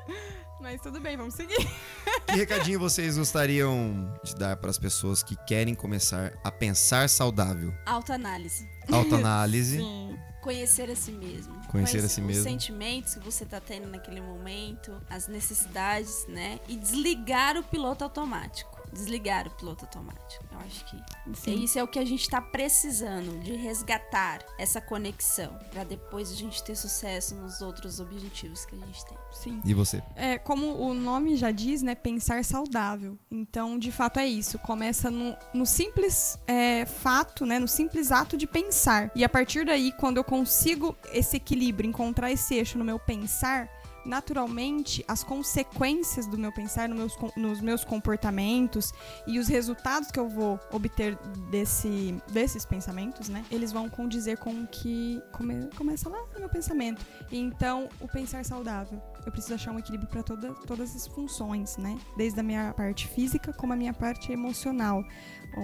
Mas tudo bem, vamos seguir. [laughs] Que recadinho vocês gostariam de dar para as pessoas que querem começar a pensar saudável? Autoanálise. Autoanálise. Sim. Conhecer a si mesmo. Conhecer a si os mesmo. sentimentos que você tá tendo naquele momento, as necessidades, né? E desligar o piloto automático. Desligar o piloto automático. Eu acho que Sim. isso é o que a gente tá precisando, de resgatar essa conexão. Pra depois a gente ter sucesso nos outros objetivos que a gente tem. Sim. E você? É, como o nome já diz, né? Pensar saudável. Então, de fato, é isso. Começa no, no simples é, fato, né? No simples ato de pensar. E a partir daí, quando eu consigo esse equilíbrio, encontrar esse eixo no meu pensar, naturalmente as consequências do meu pensar no meus, nos meus comportamentos e os resultados que eu vou obter desse, desses pensamentos, né? Eles vão condizer com o que come- começa lá no meu pensamento. E então, o pensar saudável. Eu preciso achar um equilíbrio para toda, todas as funções, né? Desde a minha parte física como a minha parte emocional.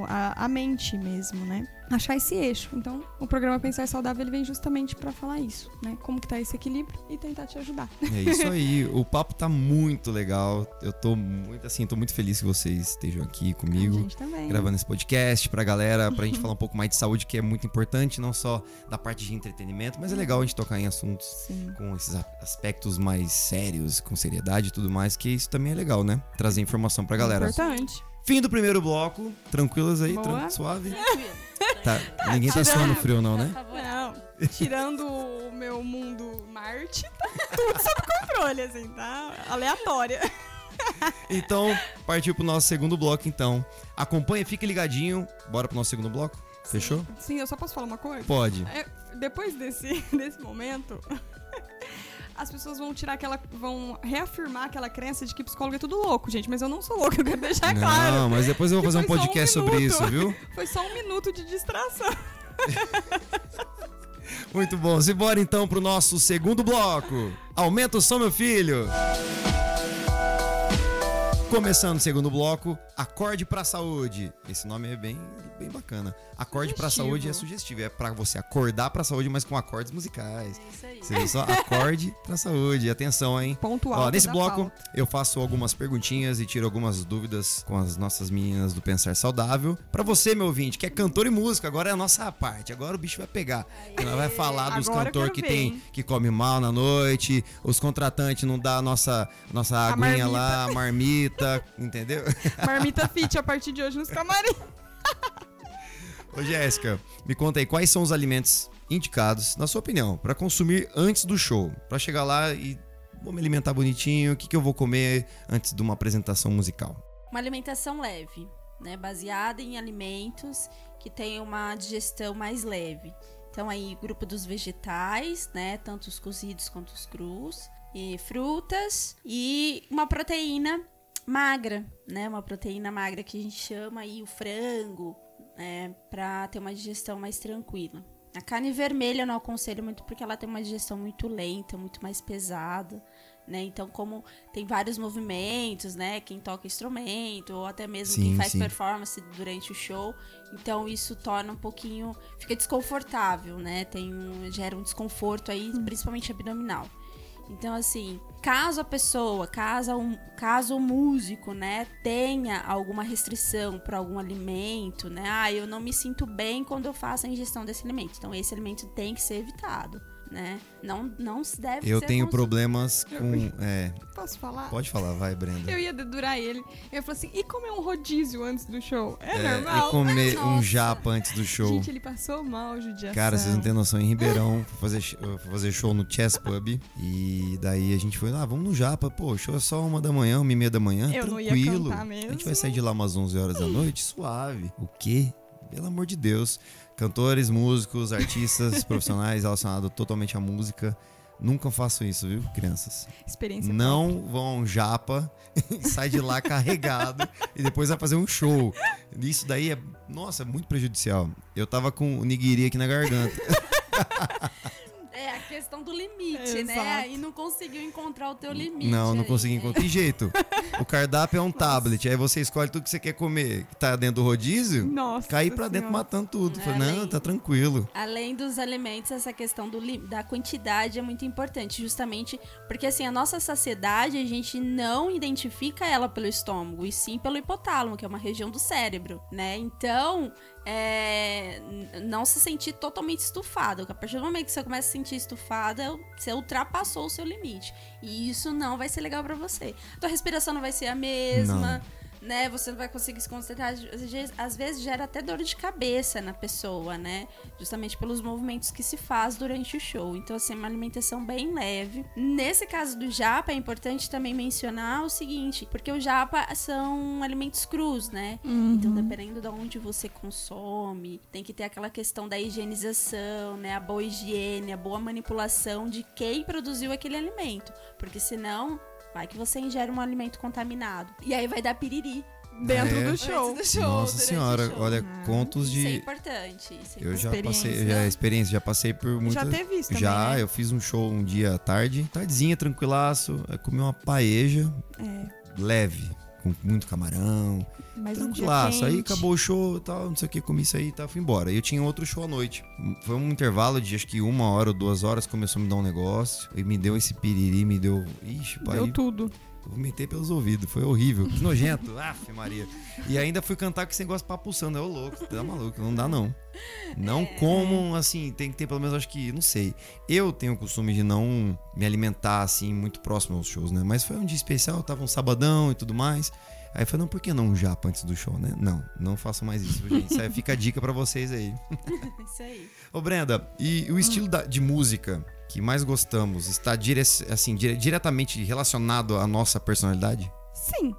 A, a mente mesmo, né? Achar esse eixo. Então, o programa Pensar Saudável ele vem justamente para falar isso, né? Como que tá esse equilíbrio e tentar te ajudar. É isso aí. O papo tá muito legal. Eu tô muito assim, tô muito feliz que vocês estejam aqui A comigo. gente também. Gravando esse podcast pra galera, pra gente [laughs] falar um pouco mais de saúde, que é muito importante, não só da parte de entretenimento, mas é legal a gente tocar em assuntos Sim. com esses a- aspectos mais sérios, com seriedade e tudo mais, que isso também é legal, né? Trazer informação pra galera. Importante. Fim do primeiro bloco, tranquilos aí, tran- suave. Tá, ninguém tá suando frio não, né? Por favor. Não, tirando o meu mundo Marte, tá tudo sob controle, assim, tá? Aleatória. Então, partiu pro nosso segundo bloco, então. Acompanha, fique ligadinho. Bora pro nosso segundo bloco? Fechou? Sim, eu só posso falar uma coisa? Pode. É, depois desse, [laughs] desse momento, as pessoas vão tirar aquela. vão reafirmar aquela crença de que psicólogo é tudo louco, gente. Mas eu não sou louco, eu quero deixar não, claro. mas depois eu vou fazer um só um podcast sobre isso, viu? [laughs] Foi só um minuto de distração. [laughs] Muito bom. Simbora então pro nosso segundo bloco. Aumenta o som, meu filho. Começando o segundo bloco, Acorde pra Saúde. Esse nome é bem, bem bacana. Acorde pra Sugestivo. Saúde é sugestivo. É pra você acordar pra saúde, mas com acordes musicais. É isso aí. Só? Acorde pra saúde. Atenção, hein? Ponto Ó, nesse bloco pauta. eu faço algumas perguntinhas e tiro algumas dúvidas com as nossas meninas do Pensar Saudável. Pra você, meu ouvinte, que é cantor e músico, agora é a nossa parte. Agora o bicho vai pegar. Ela vai falar dos cantores que ver, tem hein? que come mal na noite, os contratantes não dá a nossa nossa A aguinha marmita. lá, a marmita, entendeu? Marmita Fit a partir de hoje nos camarim. Ô Jéssica, me conta aí quais são os alimentos indicados, na sua opinião, pra consumir antes do show, Pra chegar lá e vou me alimentar bonitinho, o que, que eu vou comer antes de uma apresentação musical? Uma alimentação leve, né? Baseada em alimentos que tenham uma digestão mais leve. Então aí, grupo dos vegetais, né? Tanto os cozidos quanto os crus. E frutas e uma proteína magra, né? Uma proteína magra que a gente chama aí o frango. é, para ter uma digestão mais tranquila. A carne vermelha eu não aconselho muito porque ela tem uma digestão muito lenta, muito mais pesada. Né? Então, como tem vários movimentos, né? Quem toca instrumento, ou até mesmo Sim, quem faz sim. performance durante o show, então isso torna um pouquinho. fica desconfortável, né? Tem um- gera um desconforto aí, principalmente abdominal. Então, assim, caso a pessoa, caso, um, caso o músico, né, tenha alguma restrição para algum alimento, né, ah, eu não me sinto bem quando eu faço a ingestão desse alimento. Então, esse alimento tem que ser evitado, né? Não, não se deve Eu ser tenho problemas com. [laughs] É, Posso falar? pode falar, vai, Brenda. Eu ia dedurar ele. Eu falei assim, e comer um rodízio antes do show? É, É, normal? e comer [laughs] um Nossa. japa antes do show. Gente, ele passou mal, judiação. Cara, vocês não têm noção, em Ribeirão, [laughs] fui fazer, fui fazer show no Chess Pub. E daí a gente foi, ah, vamos no Japa. Pô, o show é só uma da manhã, uma e meia da manhã. Eu não ia tranquilo. A gente vai sair de lá umas 11 horas da noite, suave. O quê? Pelo amor de Deus. Cantores, músicos, artistas, [laughs] profissionais relacionados totalmente à música. Nunca façam isso, viu, crianças? Experiência Não vão a um japa [laughs] e sai de lá carregado e depois vai fazer um show. Isso daí é, nossa, é muito prejudicial. Eu tava com o nigiri aqui na garganta. [laughs] É questão do limite, Exato. né? Aí não conseguiu encontrar o teu limite. Não, não aí, consegui né? encontrar. Que jeito? O cardápio é um tablet, aí você escolhe tudo que você quer comer. Que tá dentro do rodízio, Nossa cair pra dentro matando tudo. É, Falei, não, além- tá tranquilo. Além dos alimentos, essa questão do, da quantidade é muito importante, justamente porque assim, a nossa saciedade, a gente não identifica ela pelo estômago, e sim pelo hipotálamo, que é uma região do cérebro, né? Então, é, não se sentir totalmente estufado. A partir do momento que você começa a se sentir estufada, você ultrapassou o seu limite. E isso não vai ser legal pra você. Tua respiração não vai ser a mesma. Né, você não vai conseguir se concentrar. Às vezes- gera até dor de cabeça na pessoa, né? Justamente pelos movimentos que se faz durante o show. Então, assim, é uma alimentação bem leve. Nesse caso do japa, é importante também mencionar o seguinte, porque o japa são alimentos crus, né? Então, dependendo de onde você consome, tem que ter aquela questão da higienização, né? A boa higiene, a boa manipulação de quem produziu aquele alimento. Porque senão, vai que você ingere um alimento contaminado. E aí vai dar piriri. Dentro É. do show. Do show, Nossa senhora, show. olha, contos Isso é de. importante. Isso é Eu já passei, já experiência, já passei por muitas. Já teve isso também, Já, né? eu fiz um show um dia à tarde, tardezinha, tranquilaço, comi uma paeja É, leve, com muito camarão, mas um tranquilaço. Aí quente. acabou o show tal, não sei o que, comi isso aí e tal, fui embora. E eu tinha outro show à noite. Foi um intervalo de acho que uma hora ou duas horas, começou a me dar um negócio, e me deu esse piriri, me deu. Ixi, pai. Deu tudo. Vomitei pelos ouvidos, foi horrível. Que nojento. [laughs] Aff, Maria. E ainda fui cantar com esse negócio papuçando. É ô louco, tá maluco, não dá não. Não É. comam, assim, tem que ter pelo menos, acho que, não sei. Eu tenho o costume de não me alimentar, assim, muito próximo aos shows, né? Mas foi um dia especial, tava um sabadão e tudo mais. Aí eu falei, não, por que não um japa antes do show, né? Não, não façam mais isso, gente. Isso aí fica a dica pra vocês aí. [laughs] Isso aí. Ô, Brenda, e o estilo da- de música que mais gostamos está dire assim, dire- diretamente relacionado à nossa personalidade? Sim,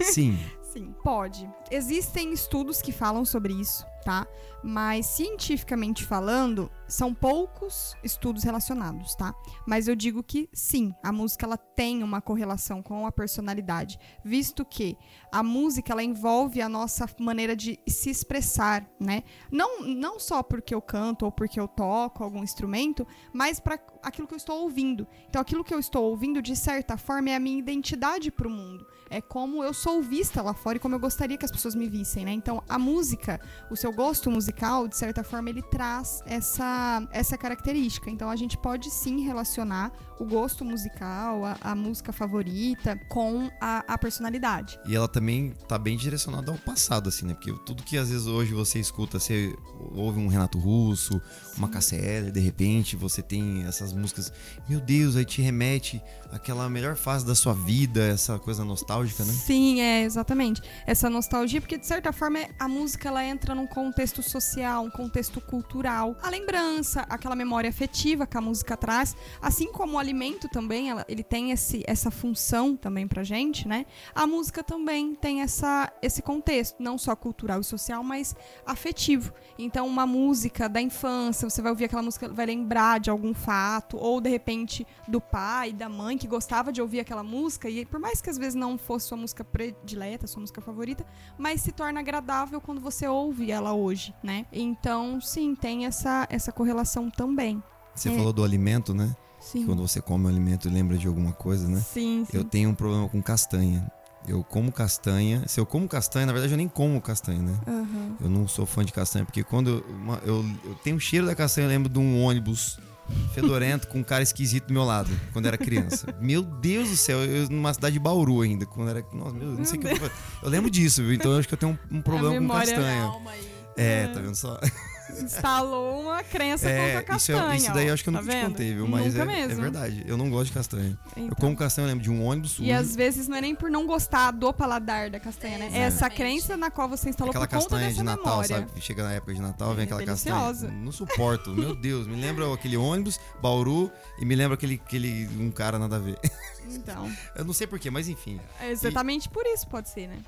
Sim. [laughs] sim, pode. Existem estudos que falam sobre isso, tá? Mas cientificamente falando, são poucos estudos relacionados, tá? Mas eu digo que sim, a música ela tem uma correlação com a personalidade, visto que a música ela envolve a nossa maneira de se expressar, né? Não, não só porque eu canto ou porque eu toco algum instrumento, mas para aquilo que eu estou ouvindo. Então, aquilo que eu estou ouvindo, de certa forma, é a minha identidade para o mundo. É como eu sou vista lá fora e como eu gostaria que as pessoas me vissem, né? Então, a música, o seu gosto musical, de certa forma, ele traz essa, essa característica. Então, a gente pode sim relacionar o gosto musical, a, a música favorita, com a, a personalidade. E ela também tá bem direcionada ao passado, assim, né? Porque tudo que às vezes hoje você escuta, você ouve um Renato Russo, uma KCL, de repente você tem essas músicas, meu Deus, aí te remete àquela melhor fase da sua vida, essa coisa nostálgica, né? Sim, é, exatamente. Essa nostalgia, porque de certa forma é- a música ela entra num contexto social, um contexto cultural, a lembrança, aquela memória afetiva que a música traz, assim como o alimento também, ela, ele tem esse, essa função também pra gente, né? A música também tem essa, esse contexto, não só cultural e social, mas afetivo. Então, uma música da infância, você vai ouvir aquela música, vai lembrar de algum fato, ou de repente do pai, da mãe que gostava de ouvir aquela música, e por mais que às vezes não fosse sua música predileta, sua música favorita, mas se torna agradável quando você ouve ela hoje, né? Então, sim, tem essa, essa correlação também. Você É. falou do alimento, né? Sim. Quando você come um alimento, lembra de alguma coisa, né? Sim, sim. Eu tenho um problema com castanha. Eu como castanha. Se eu como castanha, na verdade eu nem como castanha, né? Aham. Eu não sou fã de castanha, porque quando eu, eu, eu tenho o cheiro da castanha, eu lembro de um ônibus fedorento com um cara esquisito do meu lado, quando era criança. Meu Deus do céu, eu numa cidade de Bauru ainda, quando era. Nossa, meu, não sei o que eu, eu lembro disso, viu? Então eu acho que eu tenho um, um problema com memória- castanha. Aí. É, tá vendo só? Instalou uma crença É, contra a isso, castanha. é, isso daí eu ó. acho que eu Tá nunca te contei, viu? Mas Nunca é, mesmo. é verdade. Eu não gosto de castanha. Eu Então. como castanha, eu lembro de um ônibus sujo. E às vezes não é nem por não gostar do paladar da castanha, né? É essa crença na qual você instalou Aquela por conta castanha dessa de Natal, memória. sabe? Chega na época de Natal, vem É aquela deliciosa. castanha. Não suporto, meu [laughs] Deus. Me lembra aquele ônibus, Bauru, e me lembra aquele, aquele um cara nada a ver. Então, [laughs] Eu não sei porquê, mas enfim. é exatamente por isso pode ser, né?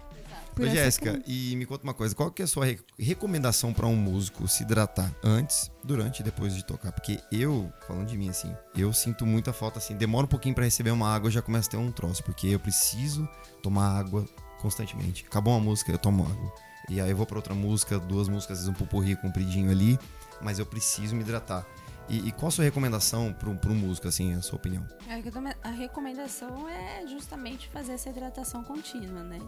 Por Ô, Jéssica, e me conta uma coisa. Qual que é a sua re- recomendação pra um músico se hidratar antes, durante e depois de tocar? Porque eu, falando de mim assim, eu sinto muita falta assim. Demora um pouquinho pra receber uma água, eu já começo a ter um troço. Porque eu preciso tomar água constantemente. Acabou uma música, eu tomo água. E aí eu vou pra outra música, duas músicas, às vezes um pupurri compridinho ali. Mas eu preciso me hidratar. E, e qual a sua recomendação pra um, músico, assim, a sua opinião? A recome- A recomendação é justamente fazer essa hidratação contínua, né?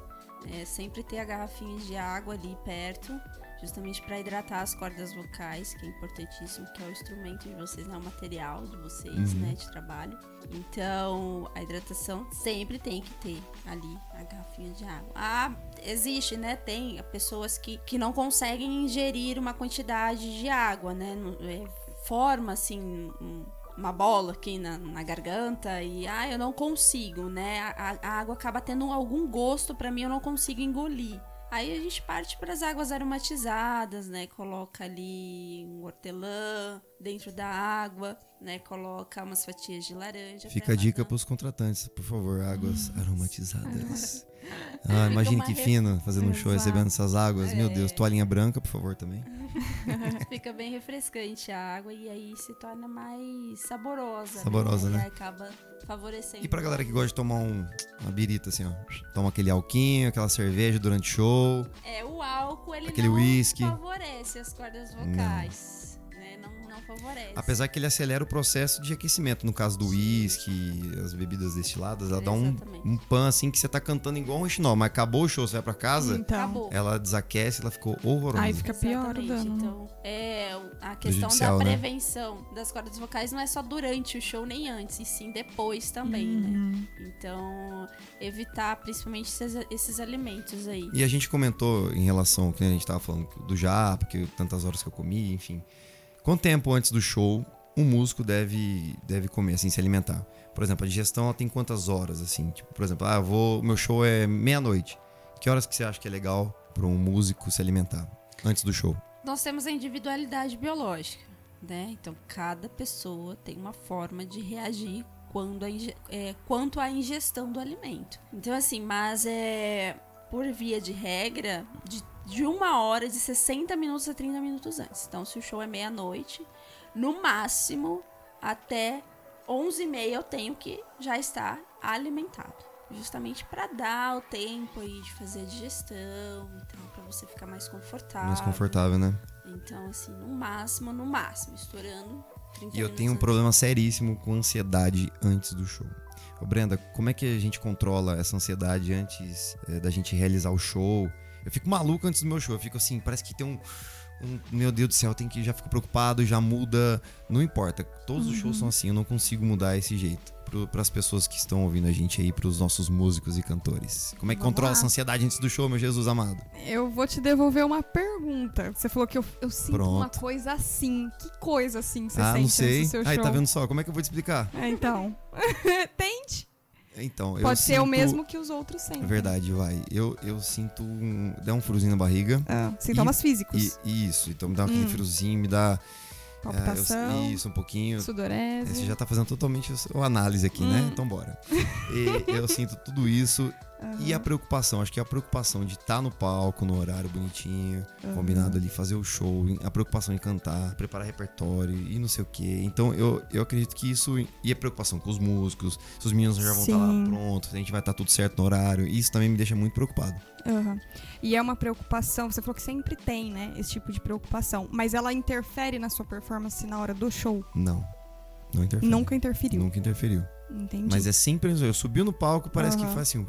É sempre ter a garrafinha de água ali perto, justamente para hidratar as cordas vocais, que é importantíssimo, que é o instrumento de vocês, né? O material de vocês, Uhum. né? De trabalho. Então, a hidratação sempre tem que ter ali a garrafinha de água. Ah, existe, né? Tem pessoas que, que não conseguem ingerir uma quantidade de água, né? É, forma assim um- uma bola aqui na, na garganta e ah, eu não consigo, né? A, a água acaba tendo algum gosto pra mim, eu não consigo engolir. Aí a gente parte para as águas aromatizadas, né? Coloca ali um hortelã dentro da água, né? Coloca umas fatias de laranja. Fica a dica ela pros contratantes, por favor, águas Hum. aromatizadas. Ah, imagine que fino fazendo um show recebendo essas águas. Meu É. Deus, toalhinha branca, por favor, também. [laughs] Fica bem refrescante a água e aí se torna mais saborosa. Saborosa, né? né? E acaba favorecendo. E pra galera que gosta de tomar um, uma birita, assim, ó. Toma aquele alquinho, aquela cerveja durante o show. É, o álcool ele Aquele não whisky. favorece as cordas vocais, né? Não, não favorece. Apesar que ele acelera o processo de aquecimento. No caso do uísque, as bebidas destiladas, ela dá um, Exatamente. um pan assim que você tá cantando igual um rechinol. Mas acabou o show, você vai pra casa, Então, Acabou. ela desaquece, ela ficou horrorosa. aí fica pior o Exatamente. dano. Então, é, a questão Prejudicial, da né? prevenção das cordas vocais não é só durante o show nem antes, e sim depois também, Uhum. né? Então, evitar principalmente esses, esses alimentos aí. E a gente comentou em relação ao que a gente tava falando do japa, que tantas horas que eu comi, enfim. Quanto tempo antes do show um músico deve, deve comer, assim, se alimentar? Por exemplo, a digestão ela tem quantas horas, assim? Tipo, por exemplo, ah, vou, meu show é meia-noite. Que horas que você acha que é legal para um músico se alimentar antes do show? Nós temos a individualidade biológica, né? Então, cada pessoa tem uma forma de reagir quando a é, quanto à ingestão do alimento. Então, assim, mas é por via de regra, de, de uma hora, de 60 minutos a 30 minutos antes. Então, se o show é meia-noite, no máximo, até 11h30 eu tenho que já estar alimentado. Justamente para dar o tempo aí de fazer a digestão, então, para você ficar mais confortável. Mais confortável, né? Então, assim, no máximo, no máximo, estourando 30 E eu tenho um antes. problema seríssimo com ansiedade antes do show. Ô Brenda, como é que a gente controla essa ansiedade antes eh, da gente realizar o show? Eu fico maluco antes do meu show. Eu fico assim, parece que tem um. um- meu Deus do céu, tem que já fico preocupado, já muda. Não importa. Todos os shows são assim, eu não consigo mudar esse jeito. Para as pessoas que estão ouvindo a gente aí, para os nossos músicos e cantores. Como é que Vamos controla lá. essa ansiedade antes do show, meu Jesus amado? Eu vou te devolver uma pergunta. Você falou que eu, eu sinto Pronto. uma coisa assim. Que coisa assim você ah, sente não sei. antes do seu Aí, show? tá vendo só? Como é que eu vou te explicar? É, então. [laughs] Tente. Então, Pode ser o mesmo que os outros sentem. É verdade, vai. Eu, eu sinto um. dá um friozinho na barriga. Ah, sintomas físicos. E, isso, então me dá aquele Hum. friozinho, me dá. É, eu- Palpitação, isso, um pouquinho. sudorese. Você já tá fazendo totalmente a análise aqui, né? Hum. Então bora. E [laughs] eu sinto tudo isso. E a preocupação, acho que a preocupação de estar no palco, no horário bonitinho, Aham. combinado ali, fazer o show, a preocupação em cantar, preparar repertório e não sei o quê. Então eu, eu acredito que isso. E a preocupação com os músicos, se os meninos já vão estar lá Sim. prontos, se a gente vai estar tudo certo no horário. Isso também me deixa muito preocupado. Aham. E é uma preocupação, você falou que sempre tem, né, esse tipo de preocupação, mas ela interfere na sua performance na hora do show? Não. Não interfere. Nunca interferiu. Nunca interferiu. Entendi. Mas é sempre. Eu subi no palco, parece que Aham. faz assim.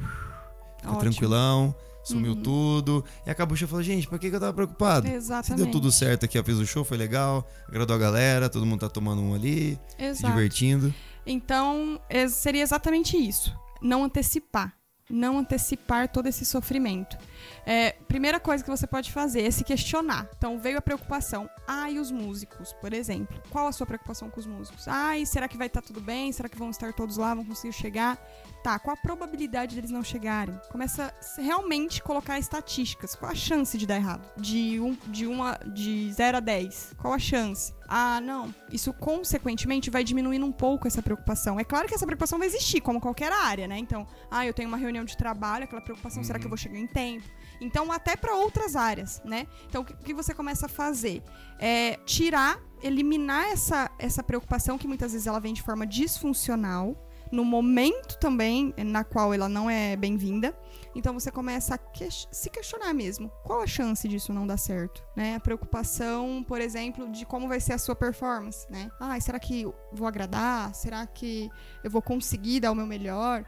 Ótimo. tranquilão, sumiu Uhum. tudo. E acabou o show e falou, gente, por que, que eu tava preocupado? Se Exatamente. deu tudo certo aqui, eu fiz o show, foi legal, agradou a galera, todo mundo tá tomando um ali, se Exato. divertindo. Então, seria exatamente isso. Não antecipar. Não antecipar todo esse sofrimento. É, primeira coisa que você pode fazer é se questionar. Então, veio a preocupação. Ah, e os músicos, por exemplo? Qual a sua preocupação com os músicos? Ah, e será que vai estar tudo bem? Será que vão estar todos lá? Vão conseguir chegar? Tá, qual a probabilidade deles não chegarem? Começa a realmente colocar estatísticas. Qual a chance de dar errado? De, um, de, uma, de 0 a 10. Qual a chance? Ah, não. Isso, consequentemente, vai diminuindo um pouco essa preocupação. É claro que essa preocupação vai existir, como qualquer área, né? Então, ah, eu tenho uma reunião de trabalho, aquela preocupação, será que eu vou chegar em tempo? Então, até para outras áreas, né? Então, o que, que você começa a fazer? É tirar, eliminar essa, essa preocupação que muitas vezes ela vem de forma disfuncional, no momento também na qual ela não é bem-vinda. Então você começa a ques- se questionar mesmo. Qual a chance disso não dar certo? Né? A preocupação, por exemplo, de como vai ser a sua performance, né? Ah, será que vou agradar? Será que eu vou conseguir dar o meu melhor?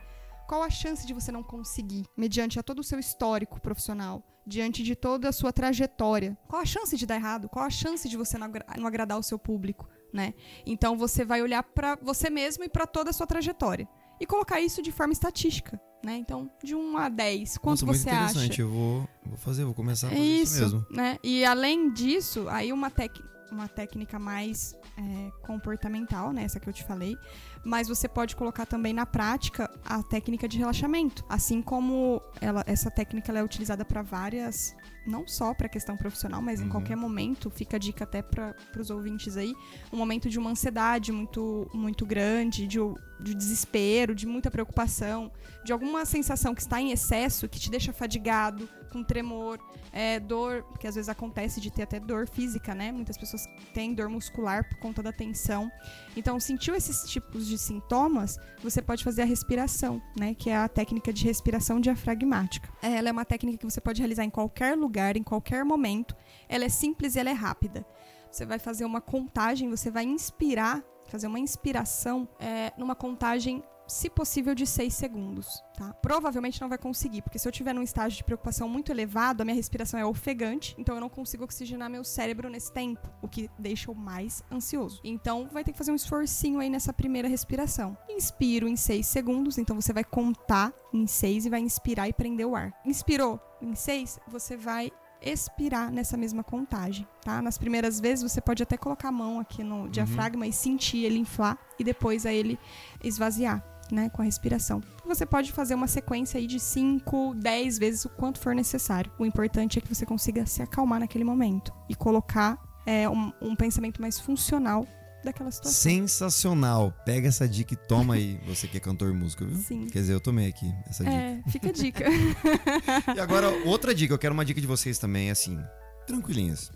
Qual a chance de você não conseguir, mediante a todo o seu histórico profissional, diante de toda a sua trajetória? Qual a chance de dar errado? Qual a chance de você não agra- não agradar o seu público, né? Então você vai olhar para você mesmo e para toda a sua trajetória e colocar isso de forma estatística, né? Então, de 1 a 10, quanto Nossa, muito você interessante. acha? Eu vou, vou fazer, vou começar a fazer isso, isso, mesmo. né? E além disso, aí uma, tec uma técnica mais é, comportamental, né? Essa que eu te falei. Mas você pode colocar também na prática a técnica de relaxamento. Assim como ela, essa técnica ela é utilizada para várias. Não só para questão profissional, mas em Uhum. qualquer momento. Fica a dica até para os ouvintes aí. Um momento de uma ansiedade muito, muito grande, de, de desespero, de muita preocupação, de alguma sensação que está em excesso, que te deixa fadigado, com tremor, é, dor, que às vezes acontece de ter até dor física, né? Muitas pessoas têm dor muscular por conta da tensão. Então, sentiu esses tipos de sintomas, você pode fazer a respiração, né? Que é a técnica de respiração diafragmática. Ela é uma técnica que você pode realizar em qualquer lugar, em qualquer momento. Ela é simples e ela é rápida. Você vai fazer uma contagem, você vai inspirar, fazer uma inspiração é, numa contagem se possível, de 6 segundos, tá? Provavelmente não vai conseguir, porque se eu tiver num estágio de preocupação muito elevado, a minha respiração é ofegante, então eu não consigo oxigenar meu cérebro nesse tempo, o que deixa eu mais ansioso. Então, vai ter que fazer um esforcinho aí nessa primeira respiração. Inspiro em 6 segundos, então você vai contar em 6 e vai inspirar e prender o ar. Inspirou em 6, você vai expirar nessa mesma contagem, tá? Nas primeiras vezes você pode até colocar a mão aqui no diafragma e sentir ele inflar e depois a ele esvaziar. Né, com a respiração. Você pode fazer uma sequência aí de 5, 10 vezes o quanto for necessário. O importante é que você consiga se acalmar naquele momento e colocar é, um, um pensamento mais funcional daquela situação. Sensacional. Pega essa dica e toma aí, [laughs] você que é cantor e músico, viu? Sim. Quer dizer, eu tomei aqui essa dica. É, fica a dica. [laughs] E agora, [laughs] outra dica, eu quero uma dica de vocês também, assim, tranquilinhas.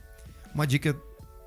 Uma dica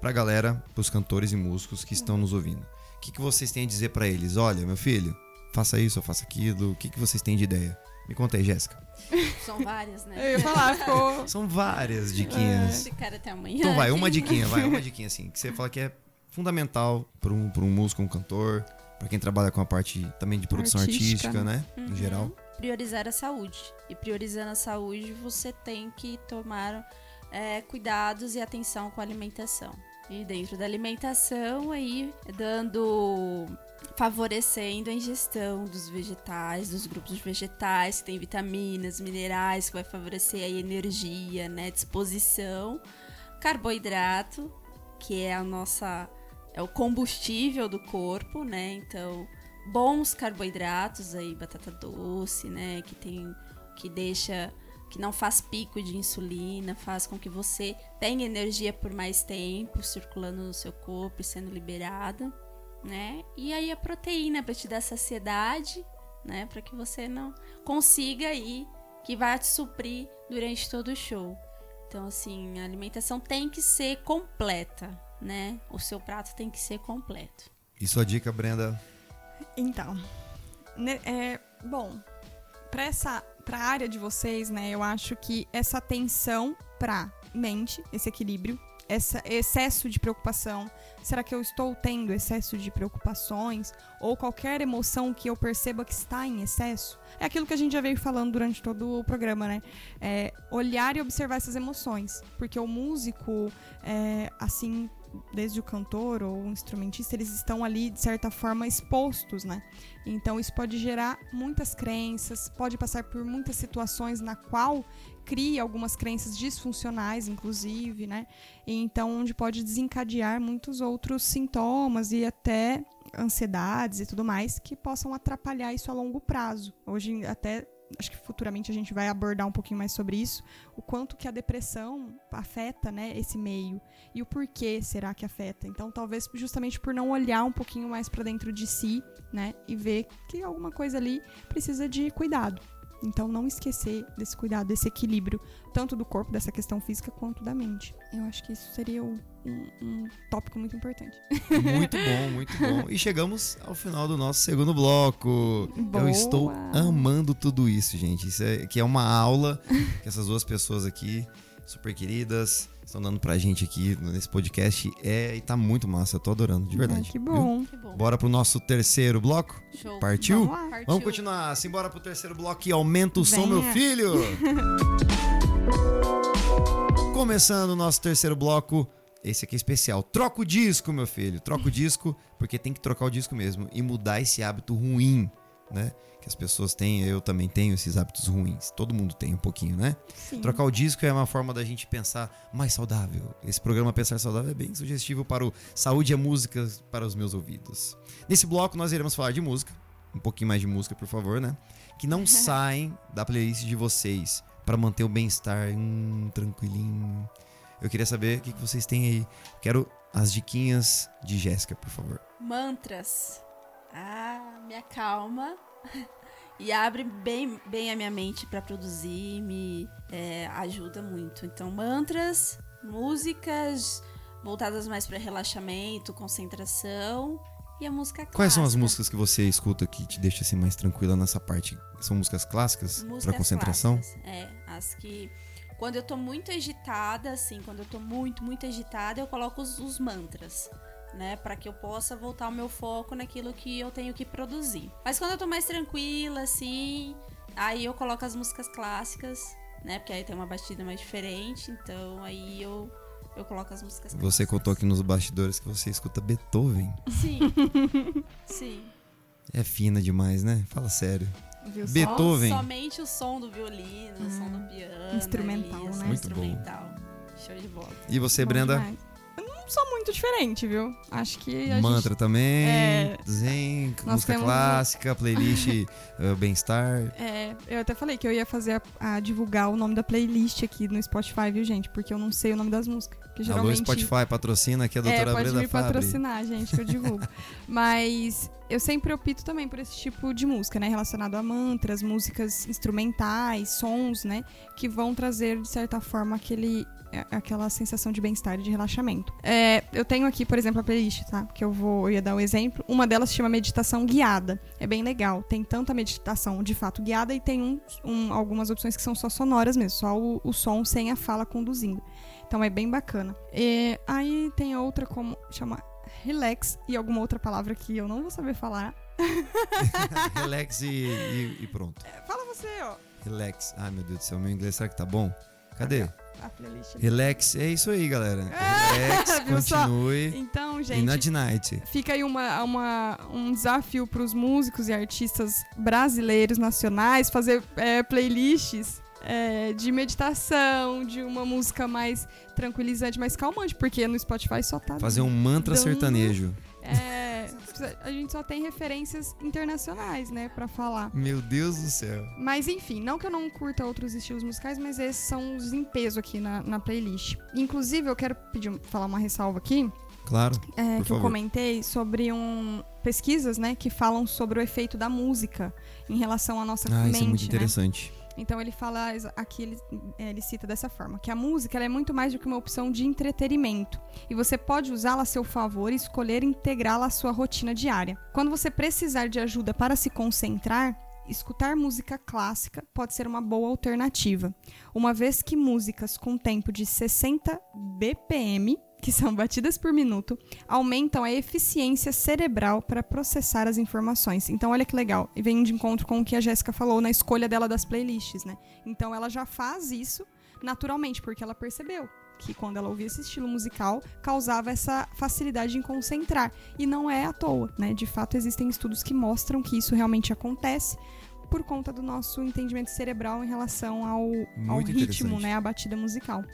pra galera, pros cantores e músicos que estão nos ouvindo. O que, que vocês têm a dizer pra eles? Olha, meu filho, faça isso ou faça aquilo. O que, que vocês têm de ideia? Me conta aí, Jéssica. [laughs] São várias, né? Eu ia falar, ficou. [laughs] São várias diquinhas. Esse cara até amanhã. Então vai, uma diquinha, vai, uma [laughs] diquinha assim, que você fala que é fundamental para um, pra um músico, um cantor, para quem trabalha com a parte também de produção Artística, artística, né? Uhum. Em geral. Priorizar a saúde. E priorizando a saúde, você tem que tomar é, cuidados e atenção com a alimentação. E dentro da alimentação, aí, dando. Favorecendo a ingestão dos vegetais, dos grupos de vegetais, que tem vitaminas, minerais, que vai favorecer a energia, né? Disposição. Carboidrato, que é a nossa. é o combustível do corpo, né? Então, bons carboidratos aí, batata doce, né, que tem que deixa que não faz pico de insulina, faz com que você tenha energia por mais tempo circulando no seu corpo e sendo liberada, né? E aí a proteína para te dar saciedade, né, para que você não consiga aí que vai te suprir durante todo o show. Então assim, a alimentação tem que ser completa, né? O seu prato tem que ser completo. E sua dica, Brenda? Então, né, é, bom, para essa para a área de vocês, né, eu acho que essa atenção para mente, esse equilíbrio, esse excesso de preocupação, será que eu estou tendo excesso de preocupações ou qualquer emoção que eu perceba que está em excesso? É aquilo que a gente já veio falando durante todo o programa, né? É olhar e observar essas emoções, porque o músico, é, assim desde o cantor ou o instrumentista, eles estão ali, de certa forma, expostos, né? Então isso pode gerar muitas crenças, pode passar por muitas situações na qual cria algumas crenças disfuncionais, inclusive, né? Então onde pode desencadear muitos outros sintomas e até ansiedades e tudo mais que possam atrapalhar isso a longo prazo. Hoje até acho que futuramente a gente vai abordar um pouquinho mais sobre isso, o quanto que a depressão afeta, né, esse meio e o porquê será que afeta. Então, talvez justamente por não olhar um pouquinho mais para dentro de si, né, e ver que alguma coisa ali precisa de cuidado. Então, não esquecer desse cuidado, desse equilíbrio, tanto do corpo, dessa questão física, quanto da mente. Eu acho que isso seria um, um tópico muito importante. Muito bom, [laughs] muito bom. E chegamos ao final do nosso segundo bloco. Boa. Eu estou amando tudo isso, gente. Isso é, que é uma aula que essas duas pessoas aqui, super queridas, estão dando pra gente aqui nesse podcast. É, e tá muito massa. Eu tô adorando, de verdade. Ah, que bom. Que bom. Bora pro nosso terceiro bloco? Show. Partiu? Vamos. Partiu. Vamos continuar. Simbora pro terceiro bloco e aumenta o som, Venha. meu filho! [laughs] Começando o nosso terceiro bloco. Esse aqui é especial. Troca o disco, meu filho. Troca o disco, porque tem que trocar o disco mesmo. E mudar esse hábito ruim, né? Que as pessoas têm, eu também tenho esses hábitos ruins. Todo mundo tem um pouquinho, né? Sim. Trocar o disco é uma forma da gente pensar mais saudável. Esse programa Pensar Saudável é bem sugestivo para o Saúde é Música para os meus ouvidos. Nesse bloco nós iremos falar de música, um pouquinho mais de música, por favor, né? Que não [laughs] saem da playlist de vocês para manter o bem-estar hum, tranquilinho. Eu queria saber o que que vocês têm aí. Quero as diquinhas de Jéssica, por favor. Mantras. Ah, me acalma [laughs] e abre bem, bem a minha mente para produzir, me é, ajuda muito. Então, mantras, músicas voltadas mais para relaxamento, concentração e a música clássica. Quais são as músicas que você escuta que te deixa assim mais tranquila nessa parte? São músicas clássicas para concentração? clássicas, É, as que quando eu tô muito agitada, assim, quando eu tô muito, muito agitada, eu coloco os, os mantras, né, Pra que eu possa voltar o meu foco naquilo que eu tenho que produzir. Mas quando eu tô mais tranquila, assim, aí eu coloco as músicas clássicas, né, porque aí tem uma batida mais diferente, então aí eu eu coloco as músicas clássicas. Você contou aqui nos bastidores que você escuta Beethoven. Sim. [laughs] Sim. É fina demais, né? Fala sério. Viu só? Beethoven. Somente o som do violino, o som do piano. Instrumental, ali, som né? Muito bom. instrumental. Show de bola. E você, Bom Brenda? demais. Sou muito diferente, viu? Acho que a Mantra gente... também, É, Zen, música temos- clássica, playlist uh, [laughs] bem-estar. É, eu até falei que eu ia fazer a, a divulgar o nome da playlist aqui no Spotify, viu, gente? Porque eu não sei o nome das músicas. Que Alô, geralmente... Spotify, patrocina aqui a doutora é, pode Brenda me Fabri. patrocinar, gente, que eu divulgo. [laughs] Mas eu sempre opto também por esse tipo de música, né? Relacionado a mantras, músicas instrumentais, sons, né? Que vão trazer, de certa forma, aquele, aquela sensação de bem-estar e de relaxamento. É, eu tenho aqui, por exemplo, a playlist, tá? Que eu vou eu ia dar um exemplo. Uma delas se chama Meditação Guiada. É bem legal. Tem tanto a meditação de fato guiada e tem um, um- algumas opções que são só sonoras mesmo, só o, o som sem a fala conduzindo. Então é bem bacana. E aí tem outra como chama relax e alguma outra palavra que eu não vou saber falar. [laughs] Relax e, e- e pronto. Fala você, ó. Relax. Ai, meu Deus do céu, meu inglês será que tá bom? Cadê? A playlist. Relax, é isso aí, galera. [laughs] Relax, continue. Então, E gente, night night. fica aí uma, uma- um desafio para os músicos e artistas brasileiros nacionais fazer é, playlists é, de meditação, de uma música mais tranquilizante, mais calmante, porque no Spotify só tá Fazer um mantra dando- sertanejo. É, a gente só tem referências internacionais, né, pra falar. Meu Deus do céu. Mas enfim, não que eu não curta outros estilos musicais, mas esses são os em peso aqui na, na playlist. Inclusive, eu quero pedir, falar uma ressalva aqui, Claro. é, que eu favor. comentei sobre um pesquisas, né, que falam sobre o efeito da música em relação à nossa Ah, mente, isso é muito né? Então ele fala aqui ele, é, ele cita dessa forma que a música é muito mais do que uma opção de entretenimento e você pode usá-la a seu favor e escolher integrá-la à sua rotina diária. Quando você precisar de ajuda para se concentrar, escutar música clássica pode ser uma boa alternativa, uma vez que músicas com tempo de 60 BPM, que são batidas por minuto, aumentam a eficiência cerebral para processar as informações. Então, olha que legal. E vem de encontro com o que a Jéssica falou na escolha dela das playlists, né? Então, ela já faz isso naturalmente, porque ela percebeu que quando ela ouvia esse estilo musical, causava essa facilidade em concentrar. E não é à toa, né? De fato, existem estudos que mostram que isso realmente acontece por conta do nosso entendimento cerebral em relação ao, ao ritmo, né? A batida musical.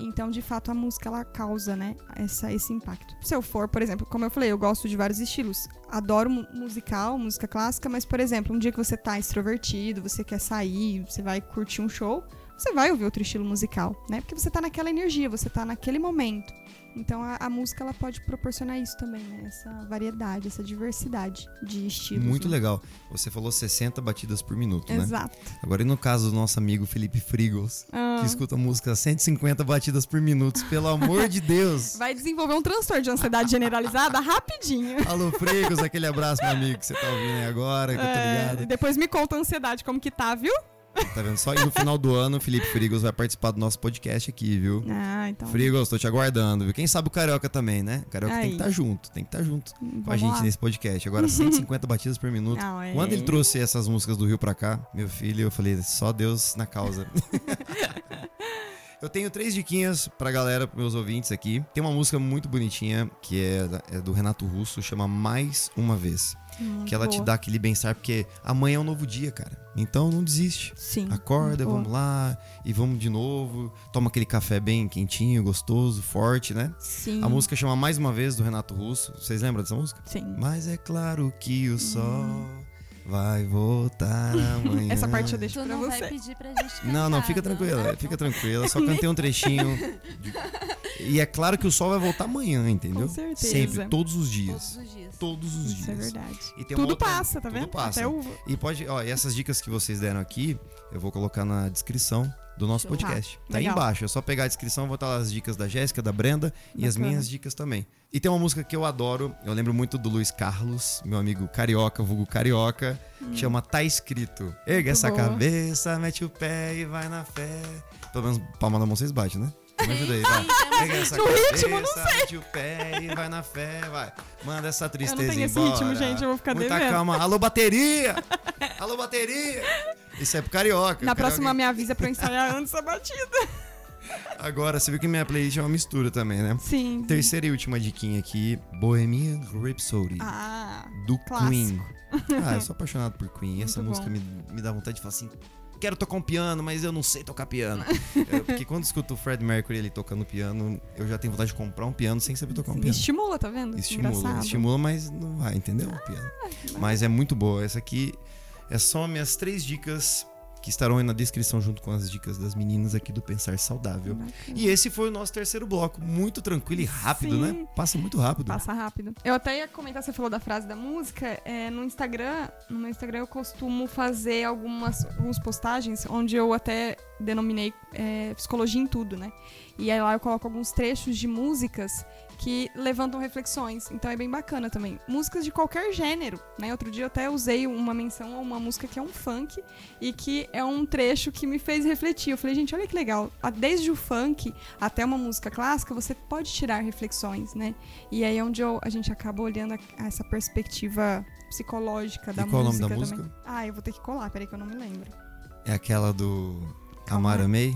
Então, de fato, a música ela causa, né, essa, esse impacto. Se eu for, por exemplo, como eu falei, eu gosto de vários estilos. Adoro mu- musical, música clássica, mas, por exemplo, um dia que você tá extrovertido, você quer sair, você vai curtir um show, você vai ouvir outro estilo musical, né? Porque você tá naquela energia, você tá naquele momento. Então a, a música ela pode proporcionar isso também, né? Essa variedade, essa diversidade de estilos. Muito né? legal. Você falou 60 batidas por minuto, né? Exato. Agora, e no caso do nosso amigo Felipe Frigos, Ah, que escuta música a 150 batidas por minuto, pelo amor de Deus. [laughs] vai desenvolver um transtorno de ansiedade generalizada rapidinho. [laughs] Alô, Frigos, aquele abraço, meu amigo, que você tá ouvindo aí agora, que eu tô É, ligado. e depois me conta a ansiedade como que tá, viu? Tá vendo só? E no final do ano, o Felipe Frigos vai participar do nosso podcast aqui, viu? Ah, então. Frigos, tô te aguardando, viu? Quem sabe o Carioca também, né? O Carioca tem Aí. que estar junto, tem que estar junto com a Vamos gente lá. nesse podcast. Agora, 150 batidas por minuto. Não, é- Quando ele trouxe essas músicas do Rio pra cá, meu filho, eu falei, só Deus na causa. [laughs] eu tenho três diquinhas pra galera, pros meus ouvintes aqui. Tem uma música muito bonitinha, que é, é do Renato Russo, chama Mais Uma Vez. Muito que ela te boa. dá aquele bem-estar, porque amanhã é um novo dia, cara. Então não desiste. Sim. Acorda, muito vamos boa. lá e vamos de novo. Toma aquele café bem quentinho, gostoso, forte, né? Sim. A música chama Mais Uma Vez, do Renato Russo. Vocês lembram dessa música? Sim. Mas é claro que o sol vai voltar amanhã. Essa parte eu deixo Tu pra não vai você. pedir pra gente cantar, Não, não, fica não, tranquila, tá fica tranquila. Só cantei um trechinho. de- E é claro que o sol vai voltar amanhã, entendeu? Com certeza. Sempre, todos os Todos dias. os dias. Todos os Isso é dias. verdade. E Tudo outra- passa, tá tudo vendo? passa. Até uva. E pode, ó, e essas dicas que vocês deram aqui, eu vou colocar na descrição do nosso podcast. Tá, aí legal. embaixo, é só pegar a descrição, vou botar lá as dicas da Jéssica, da Brenda e as Bacana. minhas dicas também. E tem uma música que eu adoro, eu lembro muito do Luiz Carlos, meu amigo carioca, vulgo carioca, que chama Tá Escrito. Erga essa Hum. boa. cabeça, mete o pé e vai na fé. Pelo menos palma na mão vocês batem, né? Me ajuda aí, vai. Pega essa No cabeça, ritmo, não mete o pé e vai na fé, vai. Manda essa tristeza tenho esse embora. ritmo, gente, eu vou ficar Muita devendo. calma. Alô, bateria! Alô, bateria! Isso é pro carioca. Na próxima carioca- me avisa pra eu ensaiar antes a batida. Agora, você viu que minha playlist é uma mistura também, né? Sim. Terceira e última diquinha aqui, Bohemian Rhapsody, Ah, do clássico. Queen. Ah, eu sou apaixonado por Queen. Essa Muito música bom. me, me dá vontade de falar assim, quero tocar um piano, mas eu não sei tocar piano. [laughs] É, porque quando escuto o Fred Mercury ele tocando piano, eu já tenho vontade de comprar um piano sem saber tocar um piano. estimula, tá vendo? Estimula, Engraçado. estimula, mas não vai, entendeu? O piano. Mas é muito boa. Essa aqui é só minhas três dicas que estarão aí na descrição junto com as dicas das meninas aqui do Pensar Saudável. Bacana. E esse foi o nosso terceiro bloco. Muito tranquilo e rápido, Sim. né? Passa muito rápido. Passa rápido. Eu até ia comentar, você falou da frase da música. é, no Instagram, no meu Instagram eu costumo fazer algumas, algumas postagens onde eu até denominei é, psicologia em tudo, né? E aí lá eu coloco alguns trechos de músicas que levantam reflexões. Então é bem bacana também. Músicas de qualquer gênero, né? Outro dia eu até usei uma menção a uma música que é um funk e que é um trecho que me fez refletir. Eu falei, gente, olha que legal. Desde o funk até uma música clássica, você pode tirar reflexões, né? E aí é onde eu- a gente acaba olhando a- essa perspectiva psicológica da E qual o nome música da também. música? Ah, eu vou ter que colar, peraí que eu não me lembro. É aquela do. Amar Amei?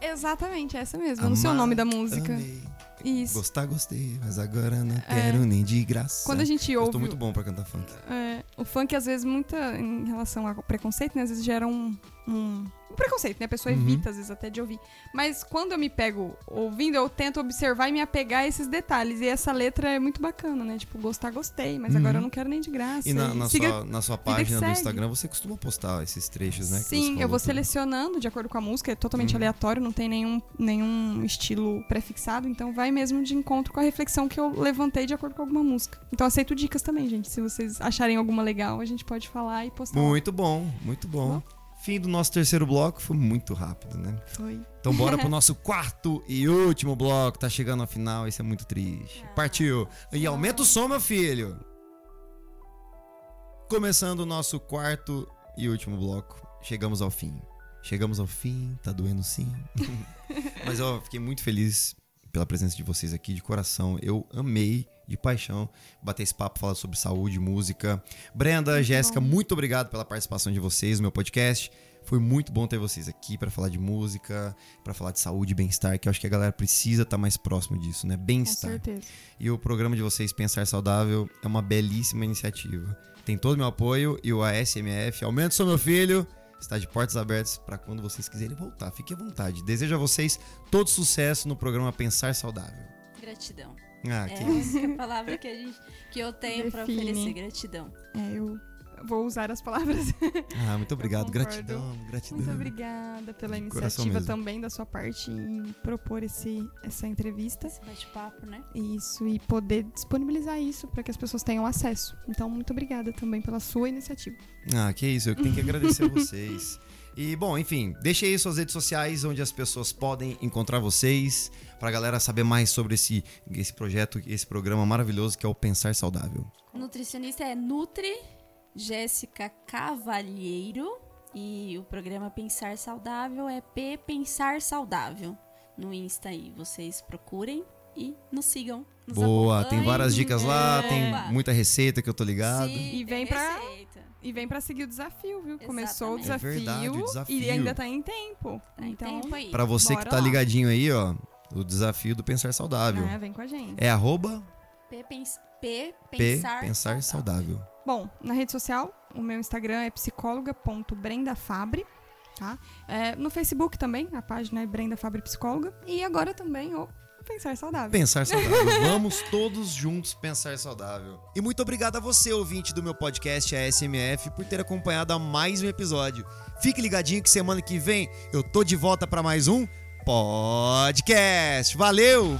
Exatamente, essa mesmo. Eu não sei o nome da música. Amei. Isso. Gostar, gostei, mas agora não quero nem de graça. Quando a gente Eu ouve tô muito bom pra cantar funk. É, o funk, às vezes, muita em relação ao preconceito, né? Às vezes gera um, um, um preconceito, né? A pessoa Uhum. evita, às vezes, até de ouvir. Mas quando eu me pego ouvindo, eu tento observar e me apegar a esses detalhes. E essa letra é muito bacana, né? Tipo, gostar, gostei, mas Uhum. agora eu não quero nem de graça. E na, na Siga- sua, na sua página do. Instagram você costuma postar esses trechos, né? Sim, eu vou tudo. selecionando de acordo com a música, é totalmente Uhum. aleatório, não tem nenhum, nenhum estilo prefixado, então vai mesmo de encontro com a reflexão que eu levantei de acordo com alguma música. Então aceito dicas também, gente. Se vocês acharem alguma legal, a gente pode falar e postar. lá. Muito bom, muito bom. Fim do nosso terceiro bloco foi muito rápido, né? Foi. Então bora pro [laughs] nosso quarto e último bloco. Tá chegando ao final, isso é muito triste. Partiu. E aumenta o som, meu filho. Começando o nosso quarto e último bloco. Chegamos ao fim. Chegamos ao fim, tá doendo sim. [laughs] Mas eu fiquei muito feliz pela presença de vocês aqui, de coração. Eu amei de paixão bater esse papo, falar sobre saúde, música. Brenda, Jéssica, muito obrigado pela participação de vocês no meu podcast. Foi muito bom ter vocês aqui para falar de música, para falar de saúde e bem-estar, que eu acho que a galera precisa estar mais próximo disso, né? Com Bem-estar. certeza. E o programa de vocês, Pensar Saudável, é uma belíssima iniciativa. Tem todo o meu apoio e o ASMF, Aumenta Sou Meu Filho, está de portas abertas para quando vocês quiserem voltar. Fique à vontade. Desejo a vocês todo sucesso no programa Pensar Saudável. Gratidão. Ah, É que a isso. única palavra que, a gente, que eu tenho Define. oferecer. Gratidão. É, eu vou usar as palavras. Ah, muito obrigado. Gratidão, gratidão. Muito obrigada pela iniciativa também da sua parte em propor esse, essa entrevista. Esse bate-papo, né? Isso, e poder disponibilizar isso para que as pessoas tenham acesso. Então, muito obrigada também pela sua iniciativa. Ah, que isso, eu tenho que agradecer a [laughs] vocês. E, bom, enfim, deixe aí suas redes sociais onde as pessoas podem encontrar vocês, pra galera saber mais sobre esse, esse projeto, esse programa maravilhoso que é o Pensar Saudável. Nutricionista é Nutri Jéssica Cavalheiro e o programa Pensar Saudável é P Pensar Saudável. No Insta aí, vocês procurem e nos sigam. Nos Boa, tem várias dicas lá, É. tem muita receita que eu tô ligado. Sim, E vem pra- receita. E vem para seguir o desafio, viu? Começou o Exatamente. desafio, É verdade, o desafio. e ainda tá em tempo. Tá em então, tempo aí. Pra você Bora que tá lá. ligadinho aí, ó, o desafio do Pensar Saudável. né, vem com a gente. É arroba P, pens- P P Pensar, Pensar Saudável. Bom, na rede social, o meu Instagram é psicóloga.brendafabre, tá? É, no Facebook também, a página é Brenda Fabre Psicóloga. E agora também o Pensar Saudável. Pensar [laughs] saudável. Vamos todos juntos pensar saudável. E muito obrigado a você, ouvinte do meu podcast ASMF, por ter acompanhado a mais um episódio. Fique ligadinho que semana que vem eu tô de volta para mais um podcast. Valeu!